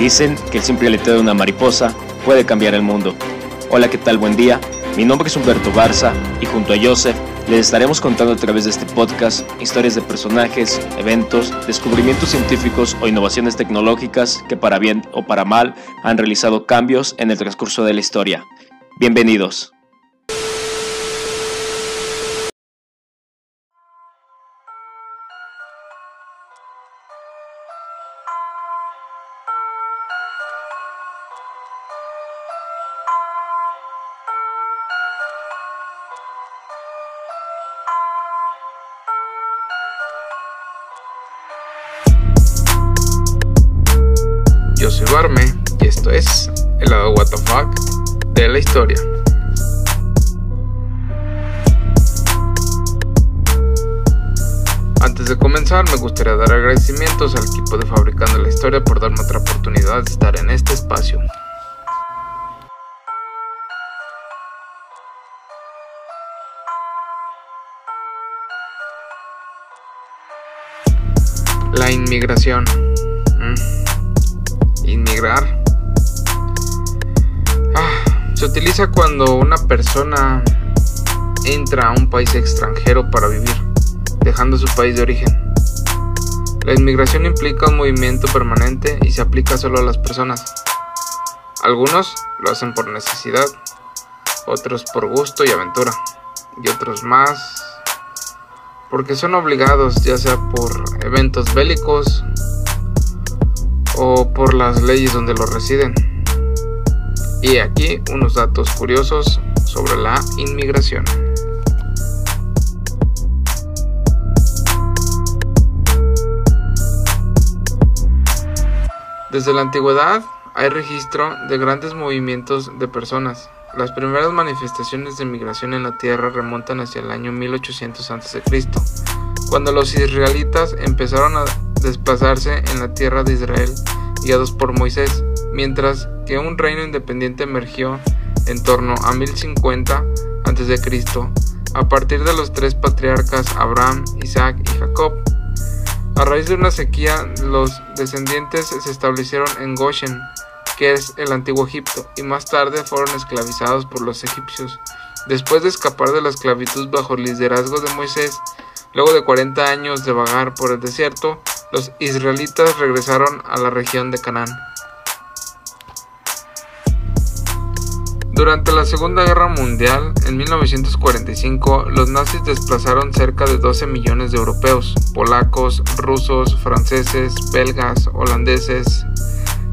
Dicen que el simple aleteo de una mariposa puede cambiar el mundo. Hola, ¿qué tal? Buen día. Mi nombre es Humberto Barza y junto a Joseph les estaremos contando a través de este podcast historias de personajes, eventos, descubrimientos científicos o innovaciones tecnológicas que para bien o para mal han realizado cambios en el transcurso de la historia. Bienvenidos. De la historia. Antes de comenzar, me gustaría dar agradecimientos al equipo de Fabricando la Historia por darme otra oportunidad de estar en este espacio. La inmigración. Mm. Inmigrar. Ah, se utiliza cuando una persona entra a un país extranjero para vivir, dejando su país de origen. La inmigración implica un movimiento permanente y se aplica solo a las personas. Algunos lo hacen por necesidad, otros por gusto y aventura, y otros más porque son obligados ya sea por eventos bélicos o por las leyes donde lo residen. Y aquí unos datos curiosos sobre la inmigración. Desde la antigüedad hay registro de grandes movimientos de personas. Las primeras manifestaciones de migración en la Tierra remontan hacia el año 1800 a.C., cuando los israelitas empezaron a desplazarse en la tierra de Israel guiados por Moisés, mientras que un reino independiente emergió en torno a 1050 a.C., a partir de los tres patriarcas Abraham, Isaac y Jacob. A raíz de una sequía, los descendientes se establecieron en Goshen, que es el antiguo Egipto, y más tarde fueron esclavizados por los egipcios. Después de escapar de la esclavitud bajo el liderazgo de Moisés, luego de 40 años de vagar por el desierto, los israelitas regresaron a la región de Canaán. Durante la Segunda Guerra Mundial, en 1945, los nazis desplazaron cerca de 12 millones de europeos, polacos, rusos, franceses, belgas, holandeses,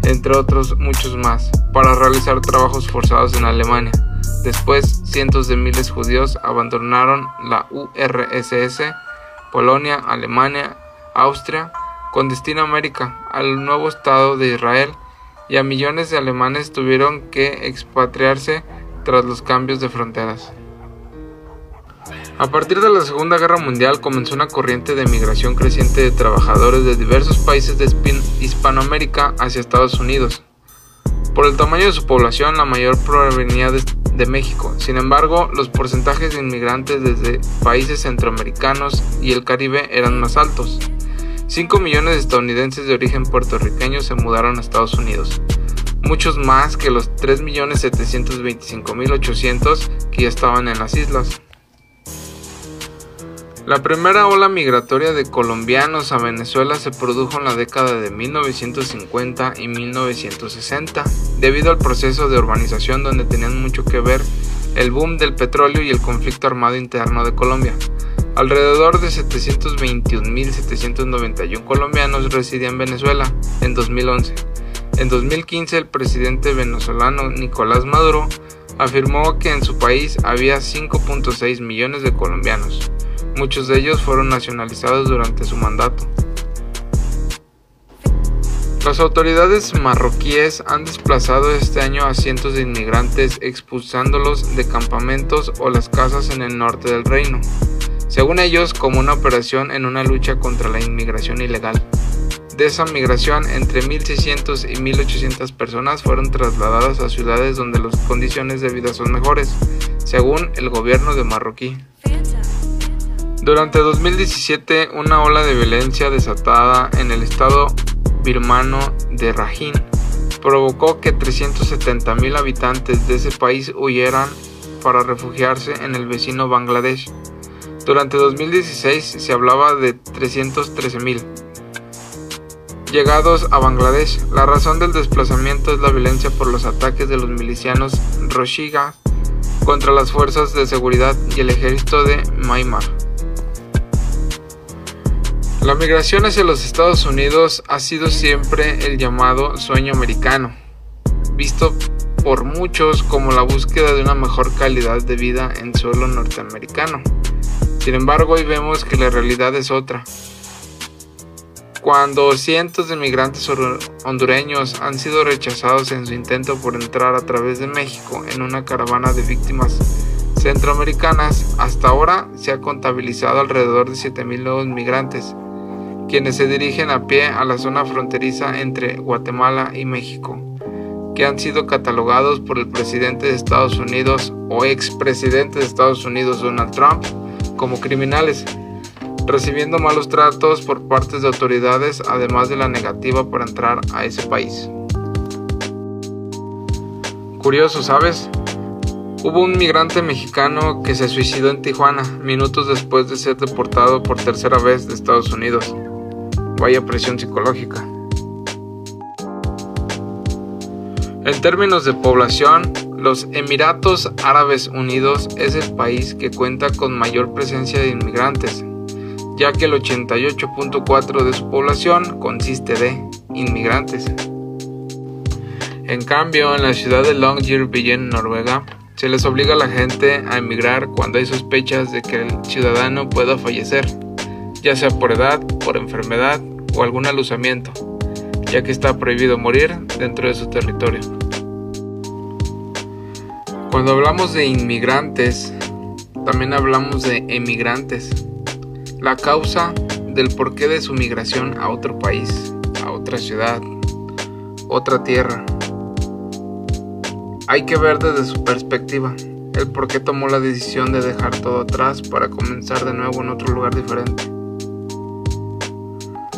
entre otros muchos más, para realizar trabajos forzados en Alemania. Después, cientos de miles judíos abandonaron la URSS, Polonia, Alemania, Austria, con destino a América, al nuevo Estado de Israel, y a millones de alemanes tuvieron que expatriarse tras los cambios de fronteras. A partir de la Segunda Guerra Mundial comenzó una corriente de migración creciente de trabajadores de diversos países de Hispanoamérica hacia Estados Unidos. Por el tamaño de su población, la mayor provenía de, de, México. Sin embargo, los porcentajes de inmigrantes desde países centroamericanos y el Caribe eran más altos. 5 millones de estadounidenses de origen puertorriqueño se mudaron a Estados Unidos, muchos más que los 3.725.800 que ya estaban en las islas. La primera ola migratoria de colombianos a Venezuela se produjo en la década de 1950 y 1960, debido al proceso de urbanización donde tenían mucho que ver el boom del petróleo y el conflicto armado interno de Colombia. Alrededor de 721.791 colombianos residían en Venezuela en 2011. En 2015 el presidente venezolano Nicolás Maduro afirmó que en su país había 5.6 millones de colombianos. Muchos de ellos fueron nacionalizados durante su mandato. Las autoridades marroquíes han desplazado este año a cientos de inmigrantes expulsándolos de campamentos o las casas en el norte del reino según ellos como una operación en una lucha contra la inmigración ilegal. De esa migración, entre 1.600 y 1.800 personas fueron trasladadas a ciudades donde las condiciones de vida son mejores, según el gobierno de Marroquí. Durante 2017, una ola de violencia desatada en el estado birmano de Rakhine provocó que 370.000 habitantes de ese país huyeran para refugiarse en el vecino Bangladesh. Durante 2016 se hablaba de 313.000 llegados a Bangladesh. La razón del desplazamiento es la violencia por los ataques de los milicianos Roshiga contra las fuerzas de seguridad y el ejército de Myanmar. La migración hacia los Estados Unidos ha sido siempre el llamado sueño americano, visto por muchos como la búsqueda de una mejor calidad de vida en suelo norteamericano. Sin embargo, hoy vemos que la realidad es otra. Cuando cientos de migrantes hondureños han sido rechazados en su intento por entrar a través de México en una caravana de víctimas centroamericanas, hasta ahora se ha contabilizado alrededor de 7.000 nuevos migrantes, quienes se dirigen a pie a la zona fronteriza entre Guatemala y México, que han sido catalogados por el presidente de Estados Unidos o expresidente de Estados Unidos Donald Trump como criminales recibiendo malos tratos por parte de autoridades, además de la negativa para entrar a ese país. Curioso, ¿sabes? Hubo un migrante mexicano que se suicidó en Tijuana minutos después de ser deportado por tercera vez de Estados Unidos. Vaya presión psicológica. En términos de población, los Emiratos Árabes Unidos es el país que cuenta con mayor presencia de inmigrantes, ya que el 88.4 de su población consiste de inmigrantes. En cambio, en la ciudad de Longyearbyen, Noruega, se les obliga a la gente a emigrar cuando hay sospechas de que el ciudadano pueda fallecer, ya sea por edad, por enfermedad o algún alusamiento, ya que está prohibido morir dentro de su territorio. Cuando hablamos de inmigrantes, también hablamos de emigrantes, la causa del porqué de su migración a otro país, a otra ciudad, otra tierra. Hay que ver desde su perspectiva el por qué tomó la decisión de dejar todo atrás para comenzar de nuevo en otro lugar diferente.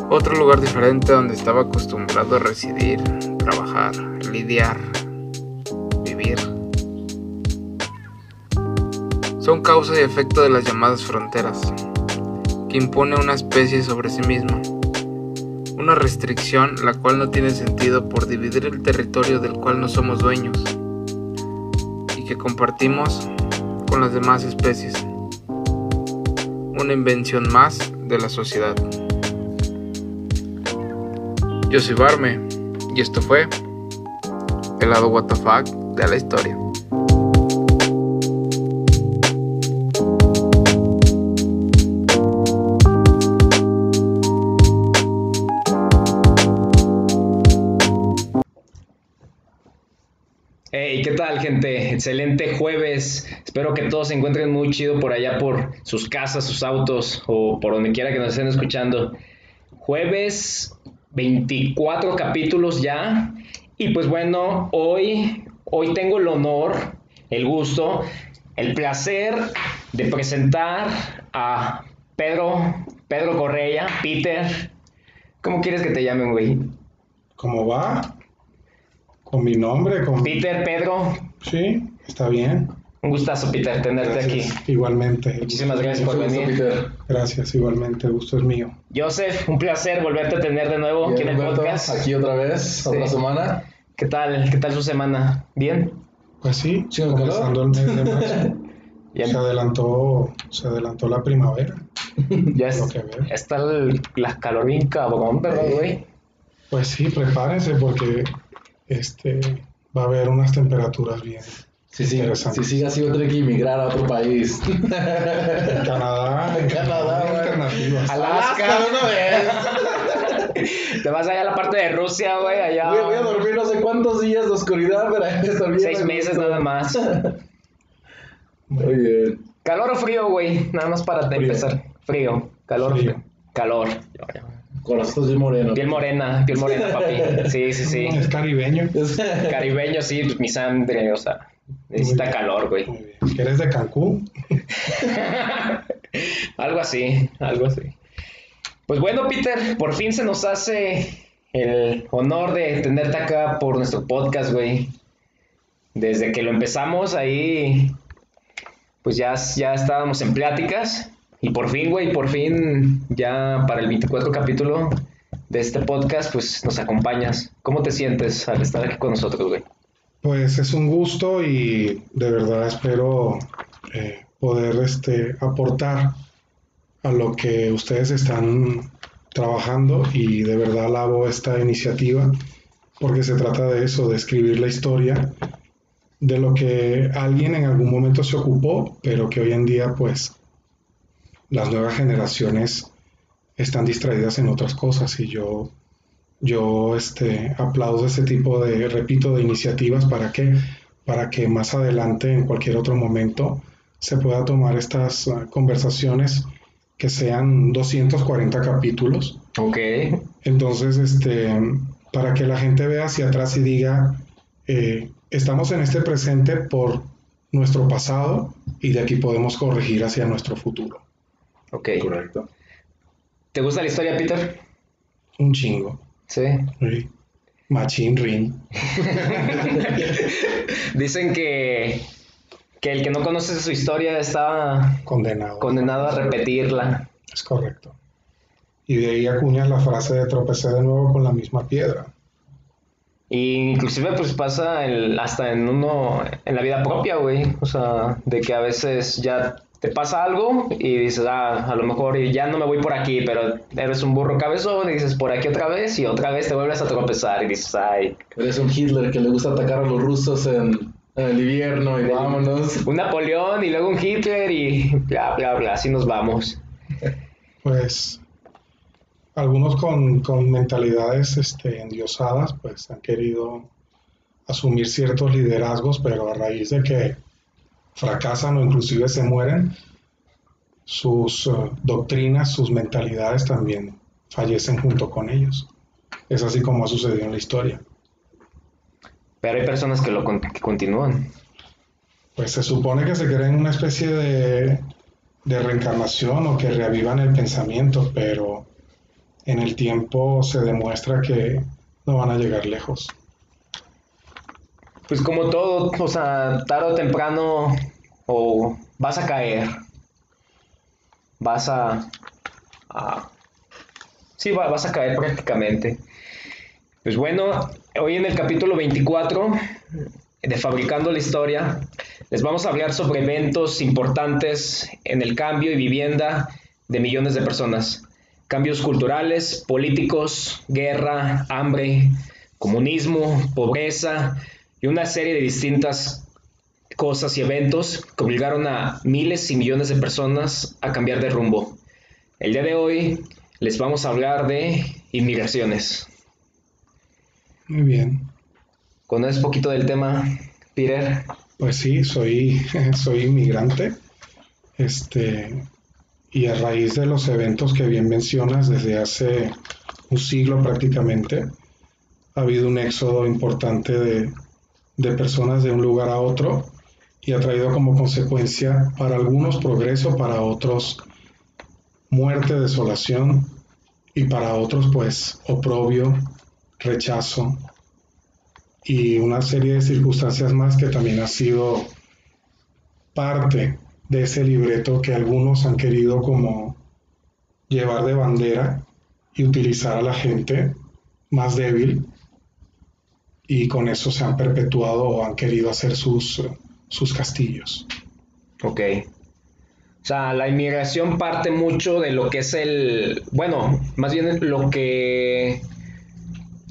Otro lugar diferente donde estaba acostumbrado a residir, trabajar, lidiar, vivir. Son causa y efecto de las llamadas fronteras que impone una especie sobre sí misma. Una restricción la cual no tiene sentido por dividir el territorio del cual no somos dueños y que compartimos con las demás especies. Una invención más de la sociedad. Yo soy Barme y esto fue el lado WTF de la historia. Gente? Excelente jueves. Espero que todos se encuentren muy chido por allá por sus casas, sus autos o por donde quiera que nos estén escuchando. Jueves 24 capítulos ya. Y pues bueno, hoy, hoy tengo el honor, el gusto, el placer de presentar a Pedro, Pedro Correa, Peter. ¿Cómo quieres que te llamen, güey? ¿Cómo va? Con mi nombre, con... Peter, Pedro. Sí, está bien. Un gustazo, Peter, tenerte aquí. Igualmente. Muchísimas gracias por venir. Peter. Gracias, igualmente, el gusto es mío. Joseph, un placer volverte a tener de nuevo aquí en el podcast. Aquí otra vez, otra semana. ¿Qué tal? ¿Qué tal su semana? ¿Bien? Pues sí, comenzando el mes de marzo. se adelantó, se adelantó la primavera. ya es, está el, la calor bien cabrón, ¿verdad, güey? Pues sí, prepárense porque este, va a haber unas temperaturas bien sí, sí, Si sigue así, va a tener que emigrar a otro país. En Canadá. En Canadá, alternativas. Alaska, una vez. Te vas allá a la parte de Rusia, güey, allá. Voy, voy, a dormir no sé cuántos días de oscuridad para estar bien. Seis meses nada más. Muy bien. ¿Calor o frío, güey? Nada más para empezar. Frío. Calor. Frío. Calor. Corazón bien moreno. Piel morena, piel morena, papi. Sí, sí, sí. Es caribeño. Caribeño, sí, mi sangre, o sea, necesita calor, güey. ¿Eres de Cancún? algo así, algo así. Pues bueno, Peter, por fin se nos hace el honor de tenerte acá por nuestro podcast, güey. Desde que lo empezamos ahí, pues ya, ya estábamos en pláticas. Y por fin, güey, por fin, ya para el 24 capítulo de este podcast, pues nos acompañas. ¿Cómo te sientes al estar aquí con nosotros, güey? Pues es un gusto y de verdad espero eh, poder este, aportar a lo que ustedes están trabajando y de verdad alabo esta iniciativa porque se trata de eso, de escribir la historia de lo que alguien en algún momento se ocupó, pero que hoy en día pues las nuevas generaciones están distraídas en otras cosas y yo yo este aplaudo ese tipo de repito de iniciativas para que para que más adelante en cualquier otro momento se pueda tomar estas ah, conversaciones que sean 240 capítulos. Ok. Entonces, este, para que la gente vea hacia atrás y diga, eh, estamos en este presente por nuestro pasado y de aquí podemos corregir hacia nuestro futuro. Ok. Correcto. ¿Te gusta la historia, Peter? Un chingo. Sí. sí. Machine Ring. Dicen que que el que no conoce su historia está condenado, condenado a repetirla. Es correcto. Y de ahí acuñas la frase de tropecé de nuevo con la misma piedra. Y inclusive pues pasa el, hasta en uno, en la vida propia, güey. O sea, de que a veces ya te pasa algo y dices, ah, a lo mejor ya no me voy por aquí, pero eres un burro cabezón y dices por aquí otra vez y otra vez te vuelves a tropezar y dices, ay. Eres un Hitler que le gusta atacar a los rusos en el invierno y vámonos. Un Napoleón y luego un Hitler y bla, bla, bla, así nos vamos. Pues algunos con, con mentalidades este, endiosadas, pues han querido asumir ciertos liderazgos, pero a raíz de que fracasan o inclusive se mueren, sus uh, doctrinas, sus mentalidades también fallecen junto con ellos. Es así como ha sucedido en la historia. Pero hay personas que lo continúan. Pues se supone que se creen una especie de, de reencarnación o que reavivan el pensamiento, pero en el tiempo se demuestra que no van a llegar lejos. Pues como todo, o sea, tarde o temprano o vas a caer, vas a, sí, vas a caer prácticamente. Pues bueno, hoy en el capítulo 24 de Fabricando la Historia les vamos a hablar sobre eventos importantes en el cambio y vivienda de millones de personas. Cambios culturales, políticos, guerra, hambre, comunismo, pobreza y una serie de distintas cosas y eventos que obligaron a miles y millones de personas a cambiar de rumbo. El día de hoy les vamos a hablar de inmigraciones. Muy bien. ¿Conoces poquito del tema, Peter? Pues sí, soy, soy inmigrante. Este, y a raíz de los eventos que bien mencionas, desde hace un siglo prácticamente, ha habido un éxodo importante de, de personas de un lugar a otro y ha traído como consecuencia para algunos progreso, para otros muerte, desolación y para otros pues oprobio, rechazo y una serie de circunstancias más que también ha sido parte de ese libreto que algunos han querido como llevar de bandera y utilizar a la gente más débil y con eso se han perpetuado o han querido hacer sus, sus castillos. Ok. O sea, la inmigración parte mucho de lo que es el, bueno, más bien lo que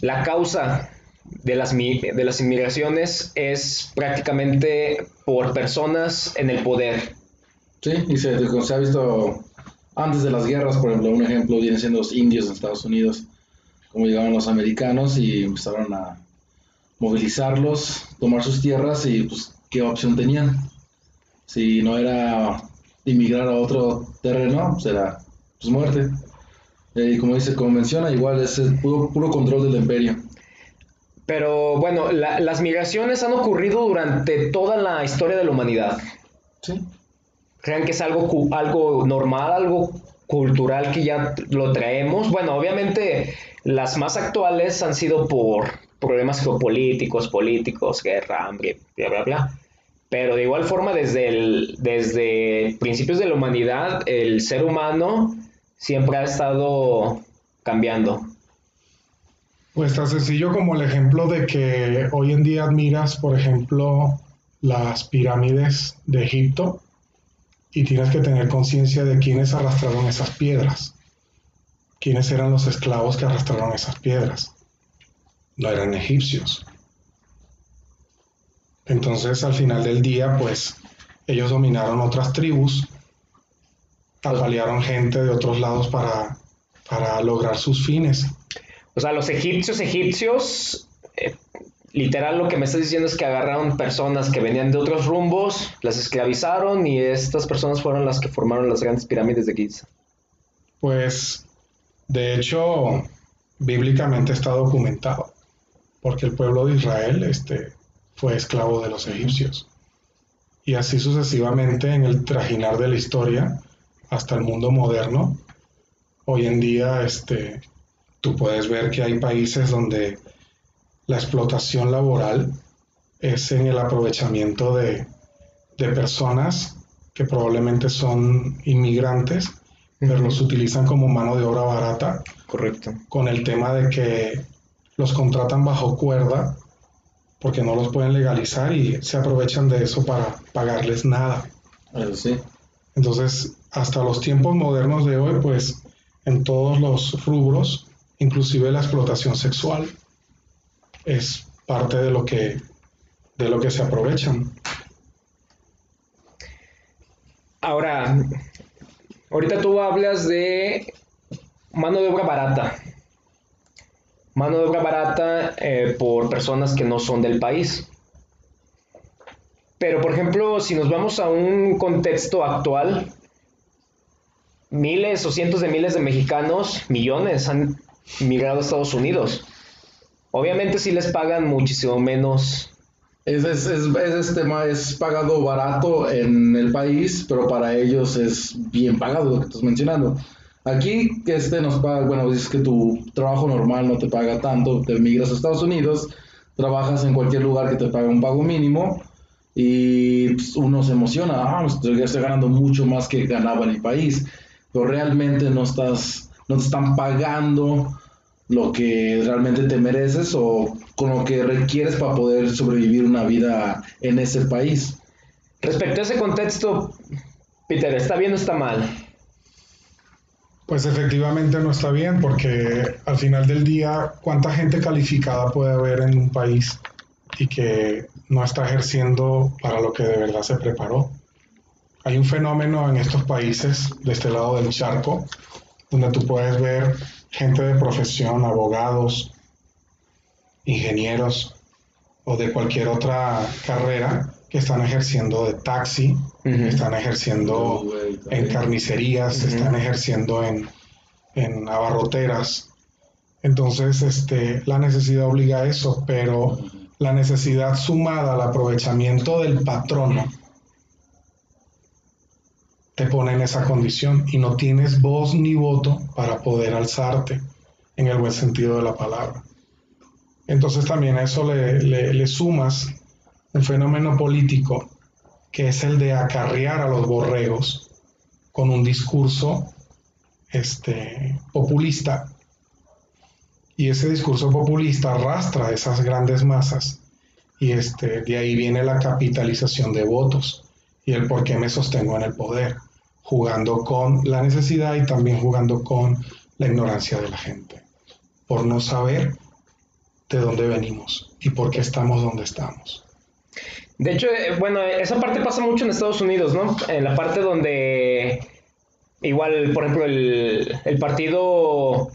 la causa de las, de las inmigraciones es prácticamente por personas en el poder. Sí, y se, ha visto antes de las guerras, por ejemplo, un ejemplo viene siendo los indios en Estados Unidos, como llegaban los americanos y empezaron a movilizarlos, tomar sus tierras y pues qué opción tenían. Si no era inmigrar a otro terreno, pues era pues, muerte. Y como dice, como menciona, igual es el puro, puro control del imperio. Pero bueno, las migraciones han ocurrido durante toda la historia de la humanidad. Sí. ¿Creen que es algo, algo normal, algo cultural que ya lo traemos. Bueno, obviamente las más actuales han sido por problemas geopolíticos, políticos, guerra, hambre, bla, bla, bla. Pero de igual forma, desde, el, desde principios de la humanidad, el ser humano siempre ha estado cambiando. Pues tan sencillo como el ejemplo de que hoy en día admiras, por ejemplo, las pirámides de Egipto y tienes que tener conciencia de quiénes arrastraron esas piedras, quiénes eran los esclavos que arrastraron esas piedras. No eran egipcios. Entonces al final del día, pues ellos dominaron otras tribus, apalearon gente de otros lados para, para lograr sus fines. O sea, los egipcios egipcios eh, literal lo que me estás diciendo es que agarraron personas que venían de otros rumbos, las esclavizaron y estas personas fueron las que formaron las grandes pirámides de Giza. Pues, de hecho, bíblicamente está documentado, porque el pueblo de Israel este, fue esclavo de los egipcios. Y así sucesivamente en el trajinar de la historia hasta el mundo moderno. Hoy en día, este, tú puedes ver que hay países donde la explotación laboral es en el aprovechamiento de, personas que probablemente son inmigrantes, pero los utilizan como mano de obra barata. Correcto. Con el tema de que los contratan bajo cuerda porque no los pueden legalizar y se aprovechan de eso para pagarles nada. sí. Entonces, hasta los tiempos modernos de hoy, pues en todos los rubros, inclusive la explotación sexual, es parte de lo que, de lo que se aprovechan. Ahora, ahorita tú hablas de mano de obra barata. Mano de obra barata eh, por personas que no son del país. Pero, por ejemplo, si nos vamos a un contexto actual, miles o cientos de miles de mexicanos, millones, han migrado a Estados Unidos. Obviamente si les pagan muchísimo menos. Es, es, es, tema, es pagado barato en el país, pero para ellos es bien pagado lo que estás mencionando. Aquí este nos paga, bueno, dices que tu trabajo normal no te paga tanto, te migras a Estados Unidos, trabajas en cualquier lugar que te pague un pago mínimo y pues, uno se emociona, ah, pues, estoy ganando mucho más que ganaba en el país, pero realmente no estás, no te están pagando lo que realmente te mereces o con lo que requieres para poder sobrevivir una vida en ese país. Respecto a ese contexto, Peter, ¿está bien o está mal? Pues efectivamente no está bien porque al final del día, ¿cuánta gente calificada puede haber en un país y que no está ejerciendo para lo que de verdad se preparó? Hay un fenómeno en estos países, de este lado del charco, donde tú puedes ver gente de profesión, abogados, ingenieros o de cualquier otra carrera que están ejerciendo de taxi, están ejerciendo en carnicerías, están ejerciendo en, en abarroteras. Entonces, este, la necesidad obliga a eso, pero la necesidad sumada al aprovechamiento del patrono te pone en esa condición y no tienes voz ni voto para poder alzarte en el buen sentido de la palabra. Entonces también a eso le, sumas un fenómeno político que es el de acarrear a los borregos con un discurso este, populista. Y ese discurso populista arrastra esas grandes masas y este, de ahí viene la capitalización de votos y el por qué me sostengo en el poder jugando con la necesidad y también jugando con la ignorancia de la gente, por no saber de dónde venimos y por qué estamos donde estamos. De hecho, eh, bueno, esa parte pasa mucho en Estados Unidos, ¿no? En la parte donde igual, por ejemplo, el, partido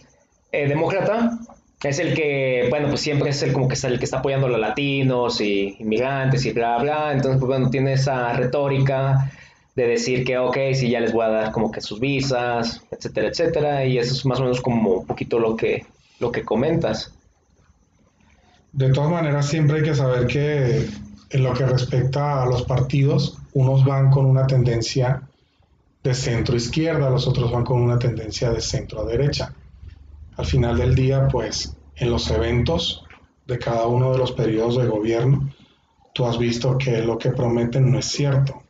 eh, demócrata es el que, bueno, pues siempre es el como que está el que está apoyando a los latinos y inmigrantes y bla, bla. Entonces, pues bueno, tiene esa retórica de decir que, ok, sí, ya les voy a dar como que sus visas, etcétera, etcétera, y eso es más o menos como un poquito lo que, lo que comentas. De todas maneras, siempre hay que saber que en lo que respecta a los partidos, unos van con una tendencia de centro izquierda, los otros van con una tendencia de centro derecha. Al final del día, pues en los eventos de cada uno de los periodos de gobierno, tú has visto que lo que prometen no es cierto.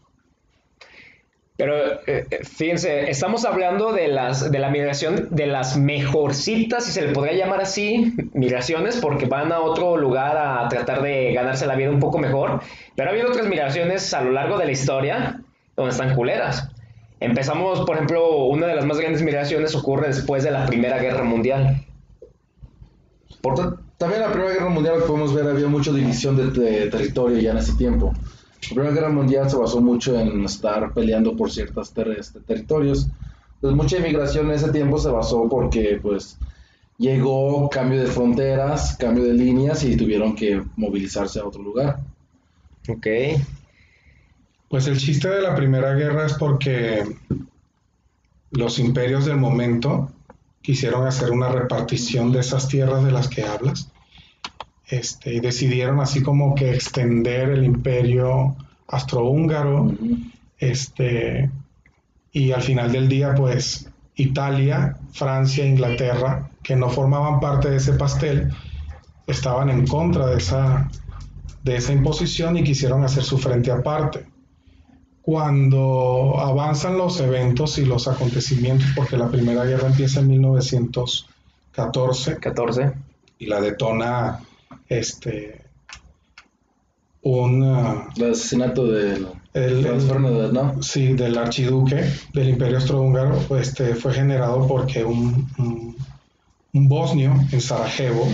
Pero eh, eh, fíjense, estamos hablando de las de la migración de las mejorcitas, si se le podría llamar así, migraciones, porque van a otro lugar a tratar de ganarse la vida un poco mejor. Pero ha habido otras migraciones a lo largo de la historia donde están culeras. Empezamos, por ejemplo, una de las más grandes migraciones ocurre después de la Primera Guerra Mundial. También en la Primera Guerra Mundial, podemos ver, había mucha división de, territorio ya en ese tiempo. La Primera Guerra Mundial se basó mucho en estar peleando por ciertos este, territorios. Pues mucha inmigración en ese tiempo se basó porque, pues, llegó cambio de fronteras, cambio de líneas y tuvieron que movilizarse a otro lugar. Ok. Pues el chiste de la Primera Guerra es porque los imperios del momento quisieron hacer una repartición de esas tierras de las que hablas este, y decidieron así como que extender el imperio astrohúngaro este, y al final del día pues Italia, Francia, Inglaterra, que no formaban parte de ese pastel, estaban en contra de esa, de esa imposición y quisieron hacer su frente aparte cuando avanzan los eventos y los acontecimientos, porque la Primera Guerra empieza en 1914 14. y la detona este un uh, el asesinato del ¿no? sí, del archiduque del Imperio Austrohúngaro este, fue generado porque un, un, bosnio en Sarajevo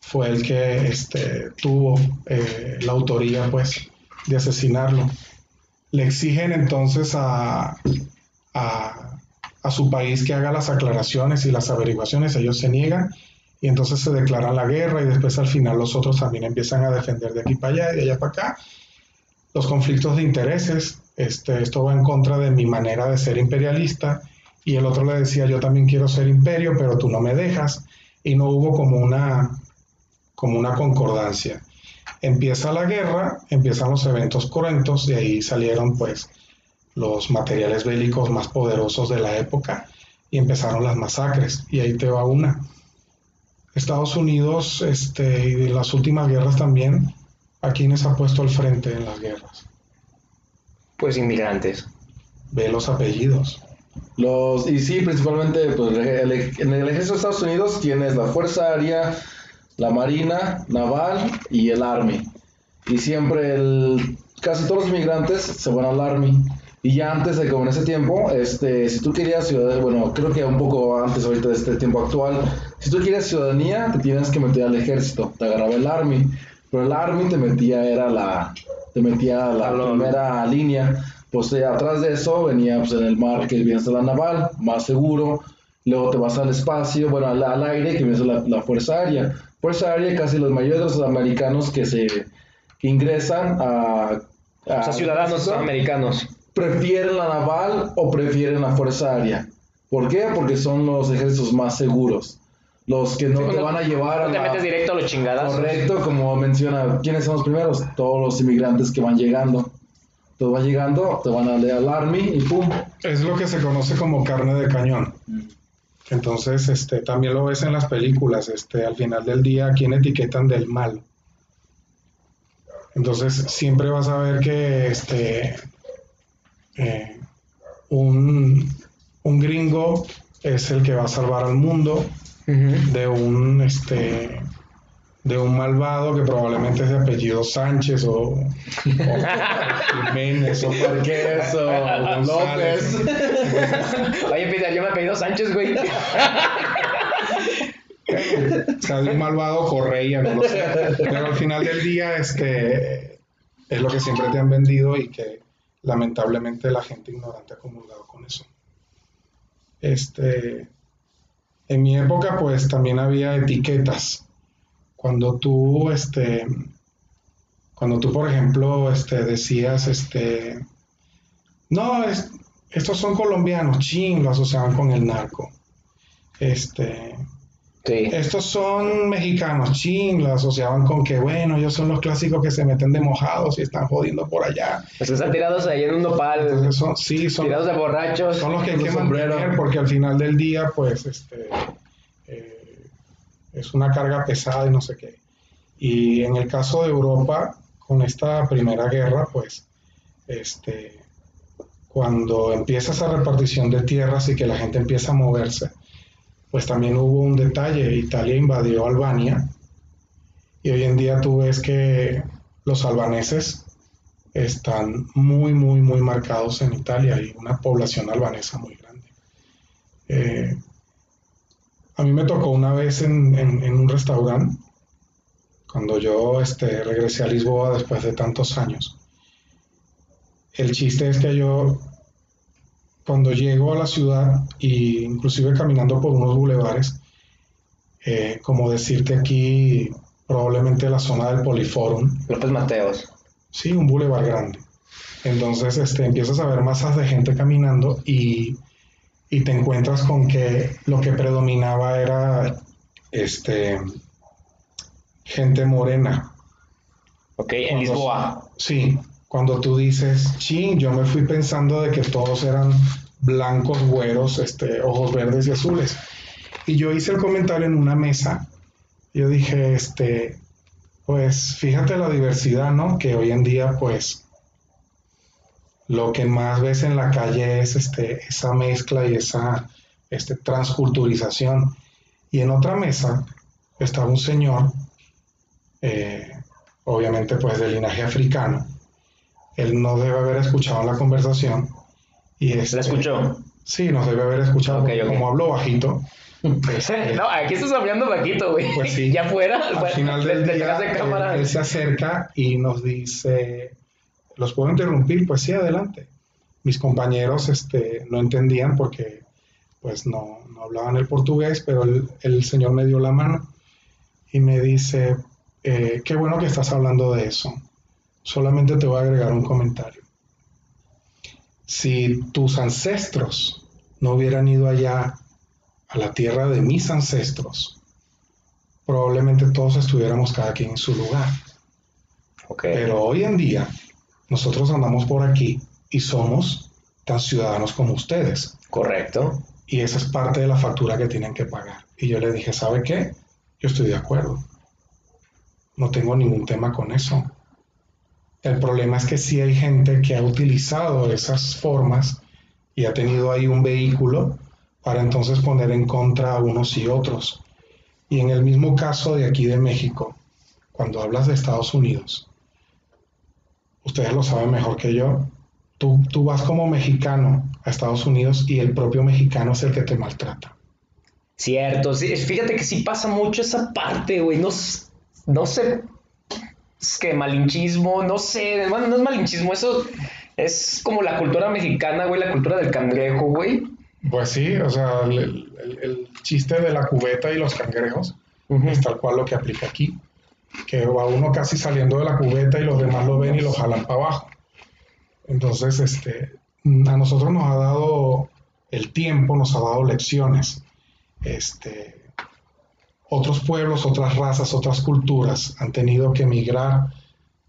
fue el que este, tuvo eh, la autoría pues de asesinarlo le exigen entonces a, a, su país que haga las aclaraciones y las averiguaciones, ellos se niegan y entonces se declaran la guerra y después al final los otros también empiezan a defender de aquí para allá y de allá para acá. Los conflictos de intereses, este, esto va en contra de mi manera de ser imperialista y el otro le decía yo también quiero ser imperio pero tú no me dejas y no hubo como una, como una concordancia. Empieza la guerra, empiezan los eventos cruentos, de ahí salieron pues los materiales bélicos más poderosos de la época y empezaron las masacres. Y ahí te va una. Estados Unidos este, y las últimas guerras también, ¿a quiénes ha puesto al frente en las guerras? Pues inmigrantes. Ve los apellidos. Los, y sí, principalmente pues, en el ejército de Estados Unidos tienes la Fuerza Aérea, la Marina, Naval y el Army. Y siempre el, casi todos los inmigrantes se van al Army. Y ya antes de como en ese tiempo, este, si tú querías ciudadanía, bueno, creo que un poco antes ahorita de este tiempo actual, si tú querías ciudadanía, te tienes que meter al ejército, te agarraba el Army, pero el Army te metía, era la, te metía a la primera línea, pues eh, atrás de eso venía pues, en el mar que viene hasta la naval, más seguro, luego te vas al espacio, bueno, al, aire que viene la, la fuerza aérea, Fuerza Aérea, casi los mayores de los americanos que se ingresan a, a ciudadanos americanos. prefieren la naval o prefieren la Fuerza Aérea. ¿Por qué? Porque son los ejércitos más seguros. Los que no te van a llevar a. te metes directo a los chingadas. Correcto, como menciona, ¿quiénes son los primeros? Todos los inmigrantes que van llegando. Todos van llegando, te van a leer al Army y pum. Es lo que se conoce como carne de cañón. Mm. Entonces, este, también lo ves en las películas, este, al final del día, ¿a quién etiquetan del mal? Entonces, siempre vas a ver que este, eh, un, un, gringo es el que va a salvar al mundo de un este, de un malvado que probablemente es de apellido Sánchez o, o Jiménez o Marqués o López. Oye, Peter, yo me he pedido Sánchez, güey. o sea, de un malvado Correia, no lo sé. Pero al final del día, este es lo que siempre te han vendido y que lamentablemente la gente ignorante ha comulgado con eso. Este, en mi época, pues también había etiquetas cuando tú, este, cuando tú, por ejemplo, este, decías, este, no, estos son colombianos, ching, lo asociaban con el narco. Este, Sí. Estos son mexicanos, chin, lo asociaban con que, bueno, ellos son los clásicos que se meten de mojados y están jodiendo por allá. Pues están tirados ahí en un nopal, son, sí, son, tirados de borrachos. son los que hay con que un sombrero. mantener porque al final del día, pues, este, eh, es una carga pesada y no sé qué. Y en el caso de Europa, con esta primera guerra, pues, este, cuando empieza esa repartición de tierras y que la gente empieza a moverse, pues también hubo un detalle, Italia invadió Albania y hoy en día tú ves que los albaneses están muy, muy, muy marcados en Italia y una población albanesa muy grande. Eh, a mí me tocó una vez en un restaurante, cuando yo este, regresé a Lisboa después de tantos años. El chiste es que yo, cuando llego a la ciudad, y inclusive caminando por unos bulevares, eh, como decir que aquí probablemente la zona del Poliforum, López Mateos. Sí, un bulevar grande. Entonces, este, empiezas a ver masas de gente caminando y, y te encuentras con que lo que predominaba era este, gente morena. Ok, en Lisboa. Sí, cuando tú dices, ching, yo me fui pensando de que todos eran blancos, güeros, este, ojos verdes y azules. Y yo hice el comentario en una mesa. Yo dije, este, pues fíjate la diversidad, ¿no? Que hoy en día, pues, lo que más ves en la calle es este, esa mezcla y esa este, transculturización. Y en otra mesa estaba un señor, eh, obviamente pues de linaje africano. Él no debe haber escuchado la conversación. Y este, ¿La escuchó? Sí, nos debe haber escuchado. Ok, porque ok. Como hablo bajito. este, No, aquí estás hablando vaquito, güey. Pues sí. Ya fuera, al final del día, de él, cámara. él se acerca y nos dice, ¿los puedo interrumpir? Pues sí, adelante. Mis compañeros este, no entendían porque pues no, no hablaban el portugués, pero el, el señor me dio la mano y me dice, eh, qué bueno que estás hablando de eso. Solamente te voy a agregar un comentario. Si tus ancestros no hubieran ido allá a la tierra de mis ancestros, probablemente todos estuviéramos cada quien en su lugar. Ok. Pero hoy en día nosotros andamos por aquí y somos tan ciudadanos como ustedes. Correcto. Y esa es parte de la factura que tienen que pagar. Y yo le dije, ¿sabe qué? Yo estoy de acuerdo. No tengo ningún tema con eso. El problema es que sí hay gente que ha utilizado esas formas y ha tenido ahí un vehículo para entonces poner en contra a unos y otros. Y en el mismo caso de aquí de México, cuando hablas de Estados Unidos, ustedes lo saben mejor que yo, tú, tú vas como mexicano a Estados Unidos y el propio mexicano es el que te maltrata. Cierto, fíjate que sí pasa mucho esa parte, güey. No, no sé. Es que malinchismo, no sé. Bueno, no es malinchismo, eso es como la cultura mexicana, güey, la cultura del cangrejo, güey. Pues sí, o sea, el, el- el chiste de la cubeta y los cangrejos es tal cual lo que aplica aquí. Que va uno casi saliendo de la cubeta y los demás lo ven y lo jalan para abajo. Entonces, este, a nosotros nos ha dado el tiempo, nos ha dado lecciones. Este, otros pueblos, otras razas, otras culturas han tenido que emigrar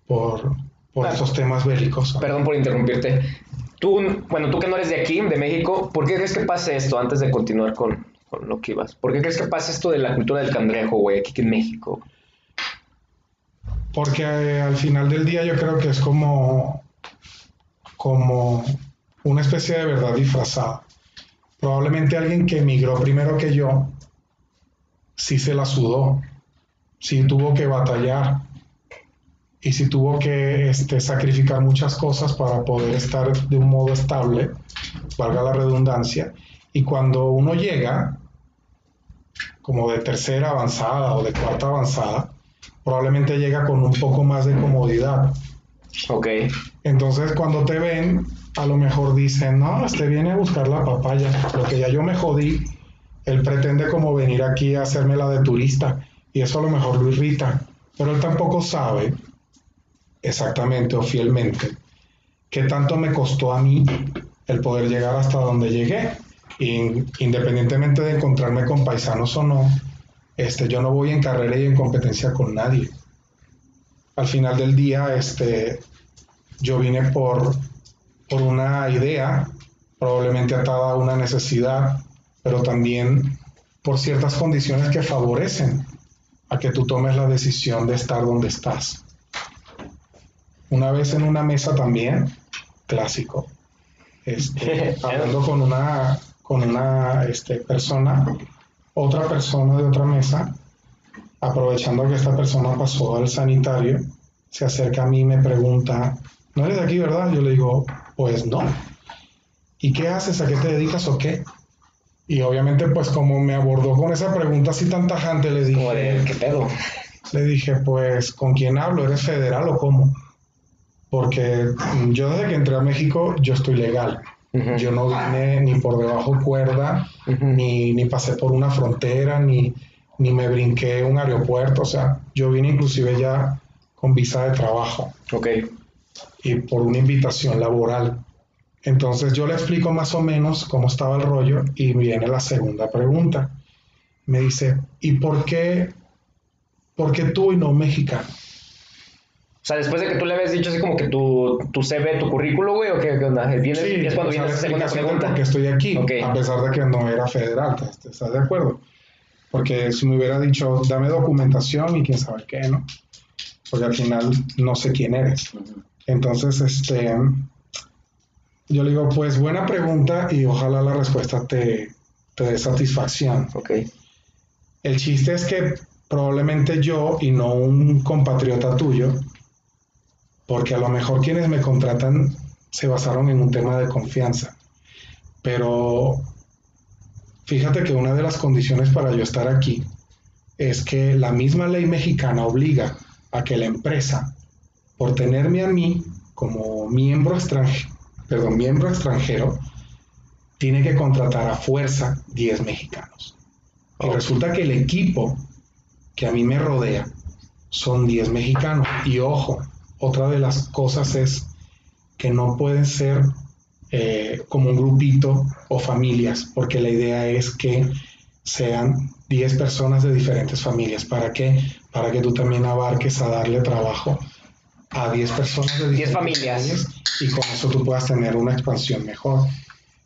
por, por Ah. estos temas bélicos. Perdón por interrumpirte. Tú, bueno, tú que no eres de aquí, de México, ¿por qué crees que pase esto antes de continuar con, con lo que ibas? ¿Por qué crees que pase esto de la cultura del cangrejo, güey, aquí en México? Porque eh, al final del día yo creo que es como, como una especie de verdad disfrazada. Probablemente alguien que emigró primero que yo, sí se la sudó, sí tuvo que batallar y sí tuvo que este, sacrificar muchas cosas para poder estar de un modo estable, valga la redundancia. Y cuando uno llega, como de tercera avanzada o de cuarta avanzada, probablemente llega con un poco más de comodidad. Ok. Entonces cuando te ven, a lo mejor dicen, no, este viene a buscar la papaya, porque ya yo me jodí, él pretende como venir aquí a hacerme la de turista, y eso a lo mejor lo irrita, pero él tampoco sabe exactamente o fielmente qué tanto me costó a mí el poder llegar hasta donde llegué. Independientemente de encontrarme con paisanos o no, este, yo no voy en carrera y en competencia con nadie. Al final del día, este, yo vine por, por una idea, probablemente atada a una necesidad, pero también por ciertas condiciones que favorecen a que tú tomes la decisión de estar donde estás. Una vez en una mesa también, clásico, este, hablando con una, con una este, persona, otra persona de otra mesa, aprovechando que esta persona pasó al sanitario, se acerca a mí y me pregunta, ¿no eres de aquí, verdad? Yo le digo, pues no. ¿Y qué haces? ¿A qué te dedicas o qué? Y obviamente, pues como me abordó con esa pregunta así tan tajante, le dije... ¿qué pedo? Le dije, pues, ¿con quién hablo? ¿Eres federal o cómo? Porque yo desde que entré a México, yo estoy legal. Yo no vine ni por debajo cuerda, ni, ni, pasé por una frontera, ni, ni me brinqué un aeropuerto. O sea, yo vine inclusive ya con visa de trabajo. Ok. Y por una invitación laboral. Entonces yo le explico más o menos cómo estaba el rollo y viene la segunda pregunta. Me dice, ¿y por qué, por qué tú y no mexicano? O sea, después de que tú le habías dicho así como que tu, tu CV, tu currículo, güey, o qué, qué onda? ¿Vienes, sí, es cuando viene esa segunda pregunta. Porque estoy aquí, a pesar de que no era federal, ¿estás de acuerdo? Porque si me hubiera dicho, dame documentación y quién sabe qué, ¿no? Porque al final no sé quién eres. Entonces, este, yo le digo, pues buena pregunta y ojalá la respuesta te, te dé satisfacción. El chiste es que probablemente yo y no un compatriota tuyo, porque a lo mejor quienes me contratan se basaron en un tema de confianza. Pero fíjate que una de las condiciones para yo estar aquí es que la misma ley mexicana obliga a que la empresa, por tenerme a mí como miembro extranjero, perdón, miembro extranjero, tiene que contratar a fuerza 10 mexicanos. Y resulta que el equipo que a mí me rodea son 10 mexicanos. Y ojo, otra de las cosas es que no pueden ser eh, como un grupito o familias, porque la idea es que sean 10 personas de diferentes familias. ¿Para qué? Para que tú también abarques a darle trabajo a 10 personas de 10 familias y con eso tú puedas tener una expansión mejor.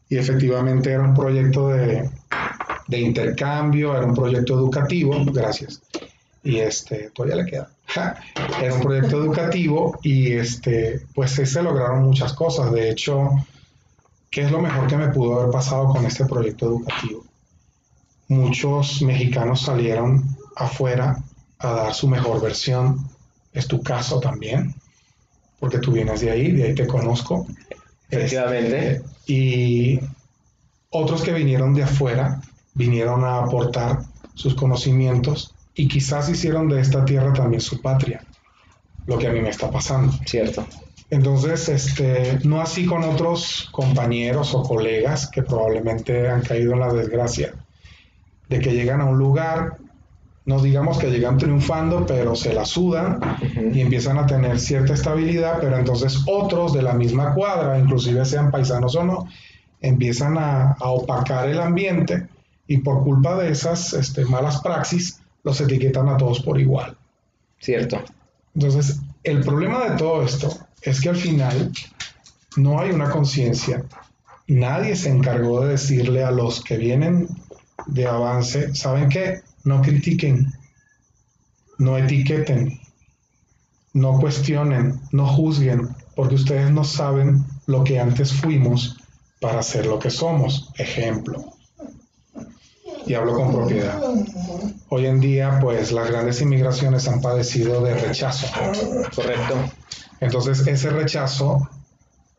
Y efectivamente era un proyecto de, de intercambio, era un proyecto educativo, gracias. Y este, todavía le queda. era un proyecto educativo y este, pues se lograron muchas cosas. De hecho, ¿qué es lo mejor que me pudo haber pasado con este proyecto educativo? Muchos mexicanos salieron afuera a dar su mejor versión. Es tu caso también porque tú vienes de ahí, de ahí te conozco. Efectivamente. Este, y otros que vinieron de afuera, vinieron a aportar sus conocimientos y quizás hicieron de esta tierra también su patria, lo que a mí me está pasando. Cierto. Entonces, este, no así con otros compañeros o colegas que probablemente han caído en la desgracia de que llegan a un lugar no digamos que llegan triunfando, pero se la sudan y empiezan a tener cierta estabilidad, pero entonces otros de la misma cuadra, inclusive sean paisanos o no, empiezan a, opacar el ambiente y por culpa de esas este, malas praxis los etiquetan a todos por igual. Cierto. Entonces, el problema de todo esto es que al final no hay una conciencia. Nadie se encargó de decirle a los que vienen de avance, ¿saben qué? No critiquen, no etiqueten, no cuestionen, no juzguen, porque ustedes no saben lo que antes fuimos para ser lo que somos. Ejemplo. Y hablo con propiedad. Hoy en día, pues las grandes inmigraciones han padecido de rechazo. Correcto. Entonces, ese rechazo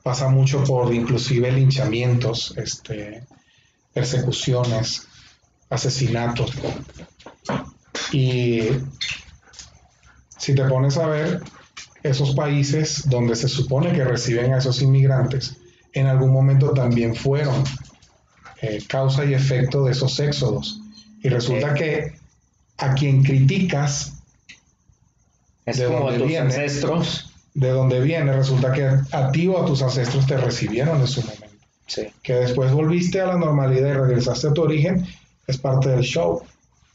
pasa mucho por inclusive linchamientos, este, persecuciones, asesinatos. Y si te pones a ver, esos países donde se supone que reciben a esos inmigrantes, en algún momento también fueron eh, causa y efecto de esos éxodos. Y resulta que a quien criticas es de como tus ancestros. De donde viene, resulta que a ti o a tus ancestros te recibieron en su momento. Que después volviste a la normalidad y regresaste a tu origen, es parte del show.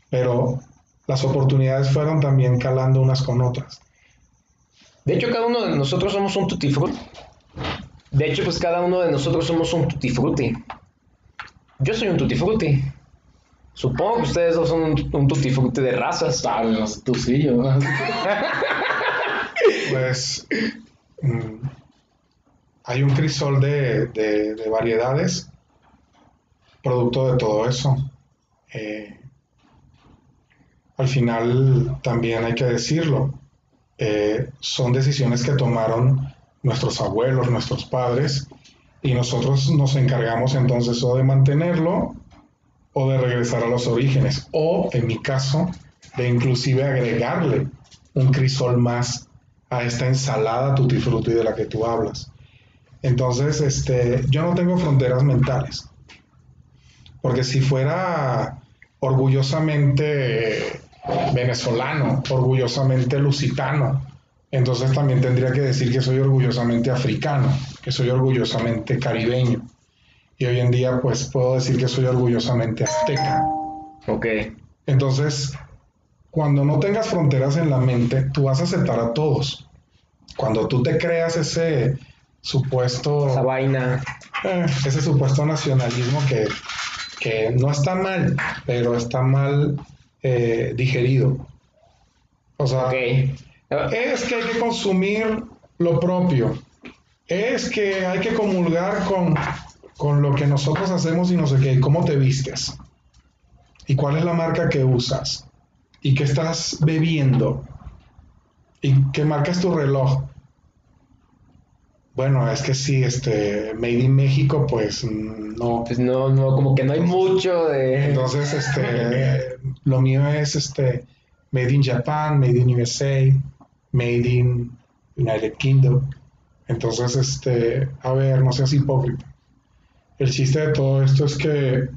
Pero las oportunidades fueron también calando unas con otras. De hecho, cada uno de nosotros somos un tutti frutti. De hecho, pues cada uno de nosotros somos un tutti frutti. Yo soy un tutti frutti. Supongo que ustedes dos son un, un tutti frutti de razas. Sabes, tú sí, yo. Pues mm, hay un crisol de, de- de variedades producto de todo eso. Eh, al final también hay que decirlo, eh, son decisiones que tomaron nuestros abuelos, nuestros padres, y nosotros nos encargamos entonces o de mantenerlo o de regresar a los orígenes, o en mi caso, de inclusive agregarle un crisol más a esta ensalada tutti frutti de la que tú hablas. Entonces, este, yo no tengo fronteras mentales. Porque si fuera orgullosamente venezolano, orgullosamente lusitano, entonces también tendría que decir que soy orgullosamente africano, que soy orgullosamente caribeño. Y hoy en día pues puedo decir que soy orgullosamente azteca. Ok. Entonces, cuando no tengas fronteras en la mente, tú vas a aceptar a todos. Cuando tú te creas ese supuesto Esa vaina. eh, ese supuesto nacionalismo que, que no está mal, pero está mal eh, digerido. O sea, es que hay que consumir lo propio. Es que hay que comulgar con, con lo que nosotros hacemos y no sé qué. ¿Y ¿Cómo te vistes? ¿Y cuál es la marca que usas? ¿Y qué estás bebiendo? ¿Y qué marca es tu reloj? Bueno, es que sí, este, Made in México, pues mm, no. Pues no, no, como que no hay mucho de. Entonces, este, lo mío es este, Made in Japan, Made in USA, Made in United Kingdom. Entonces, este, a ver, no seas hipócrita. El chiste de todo esto es que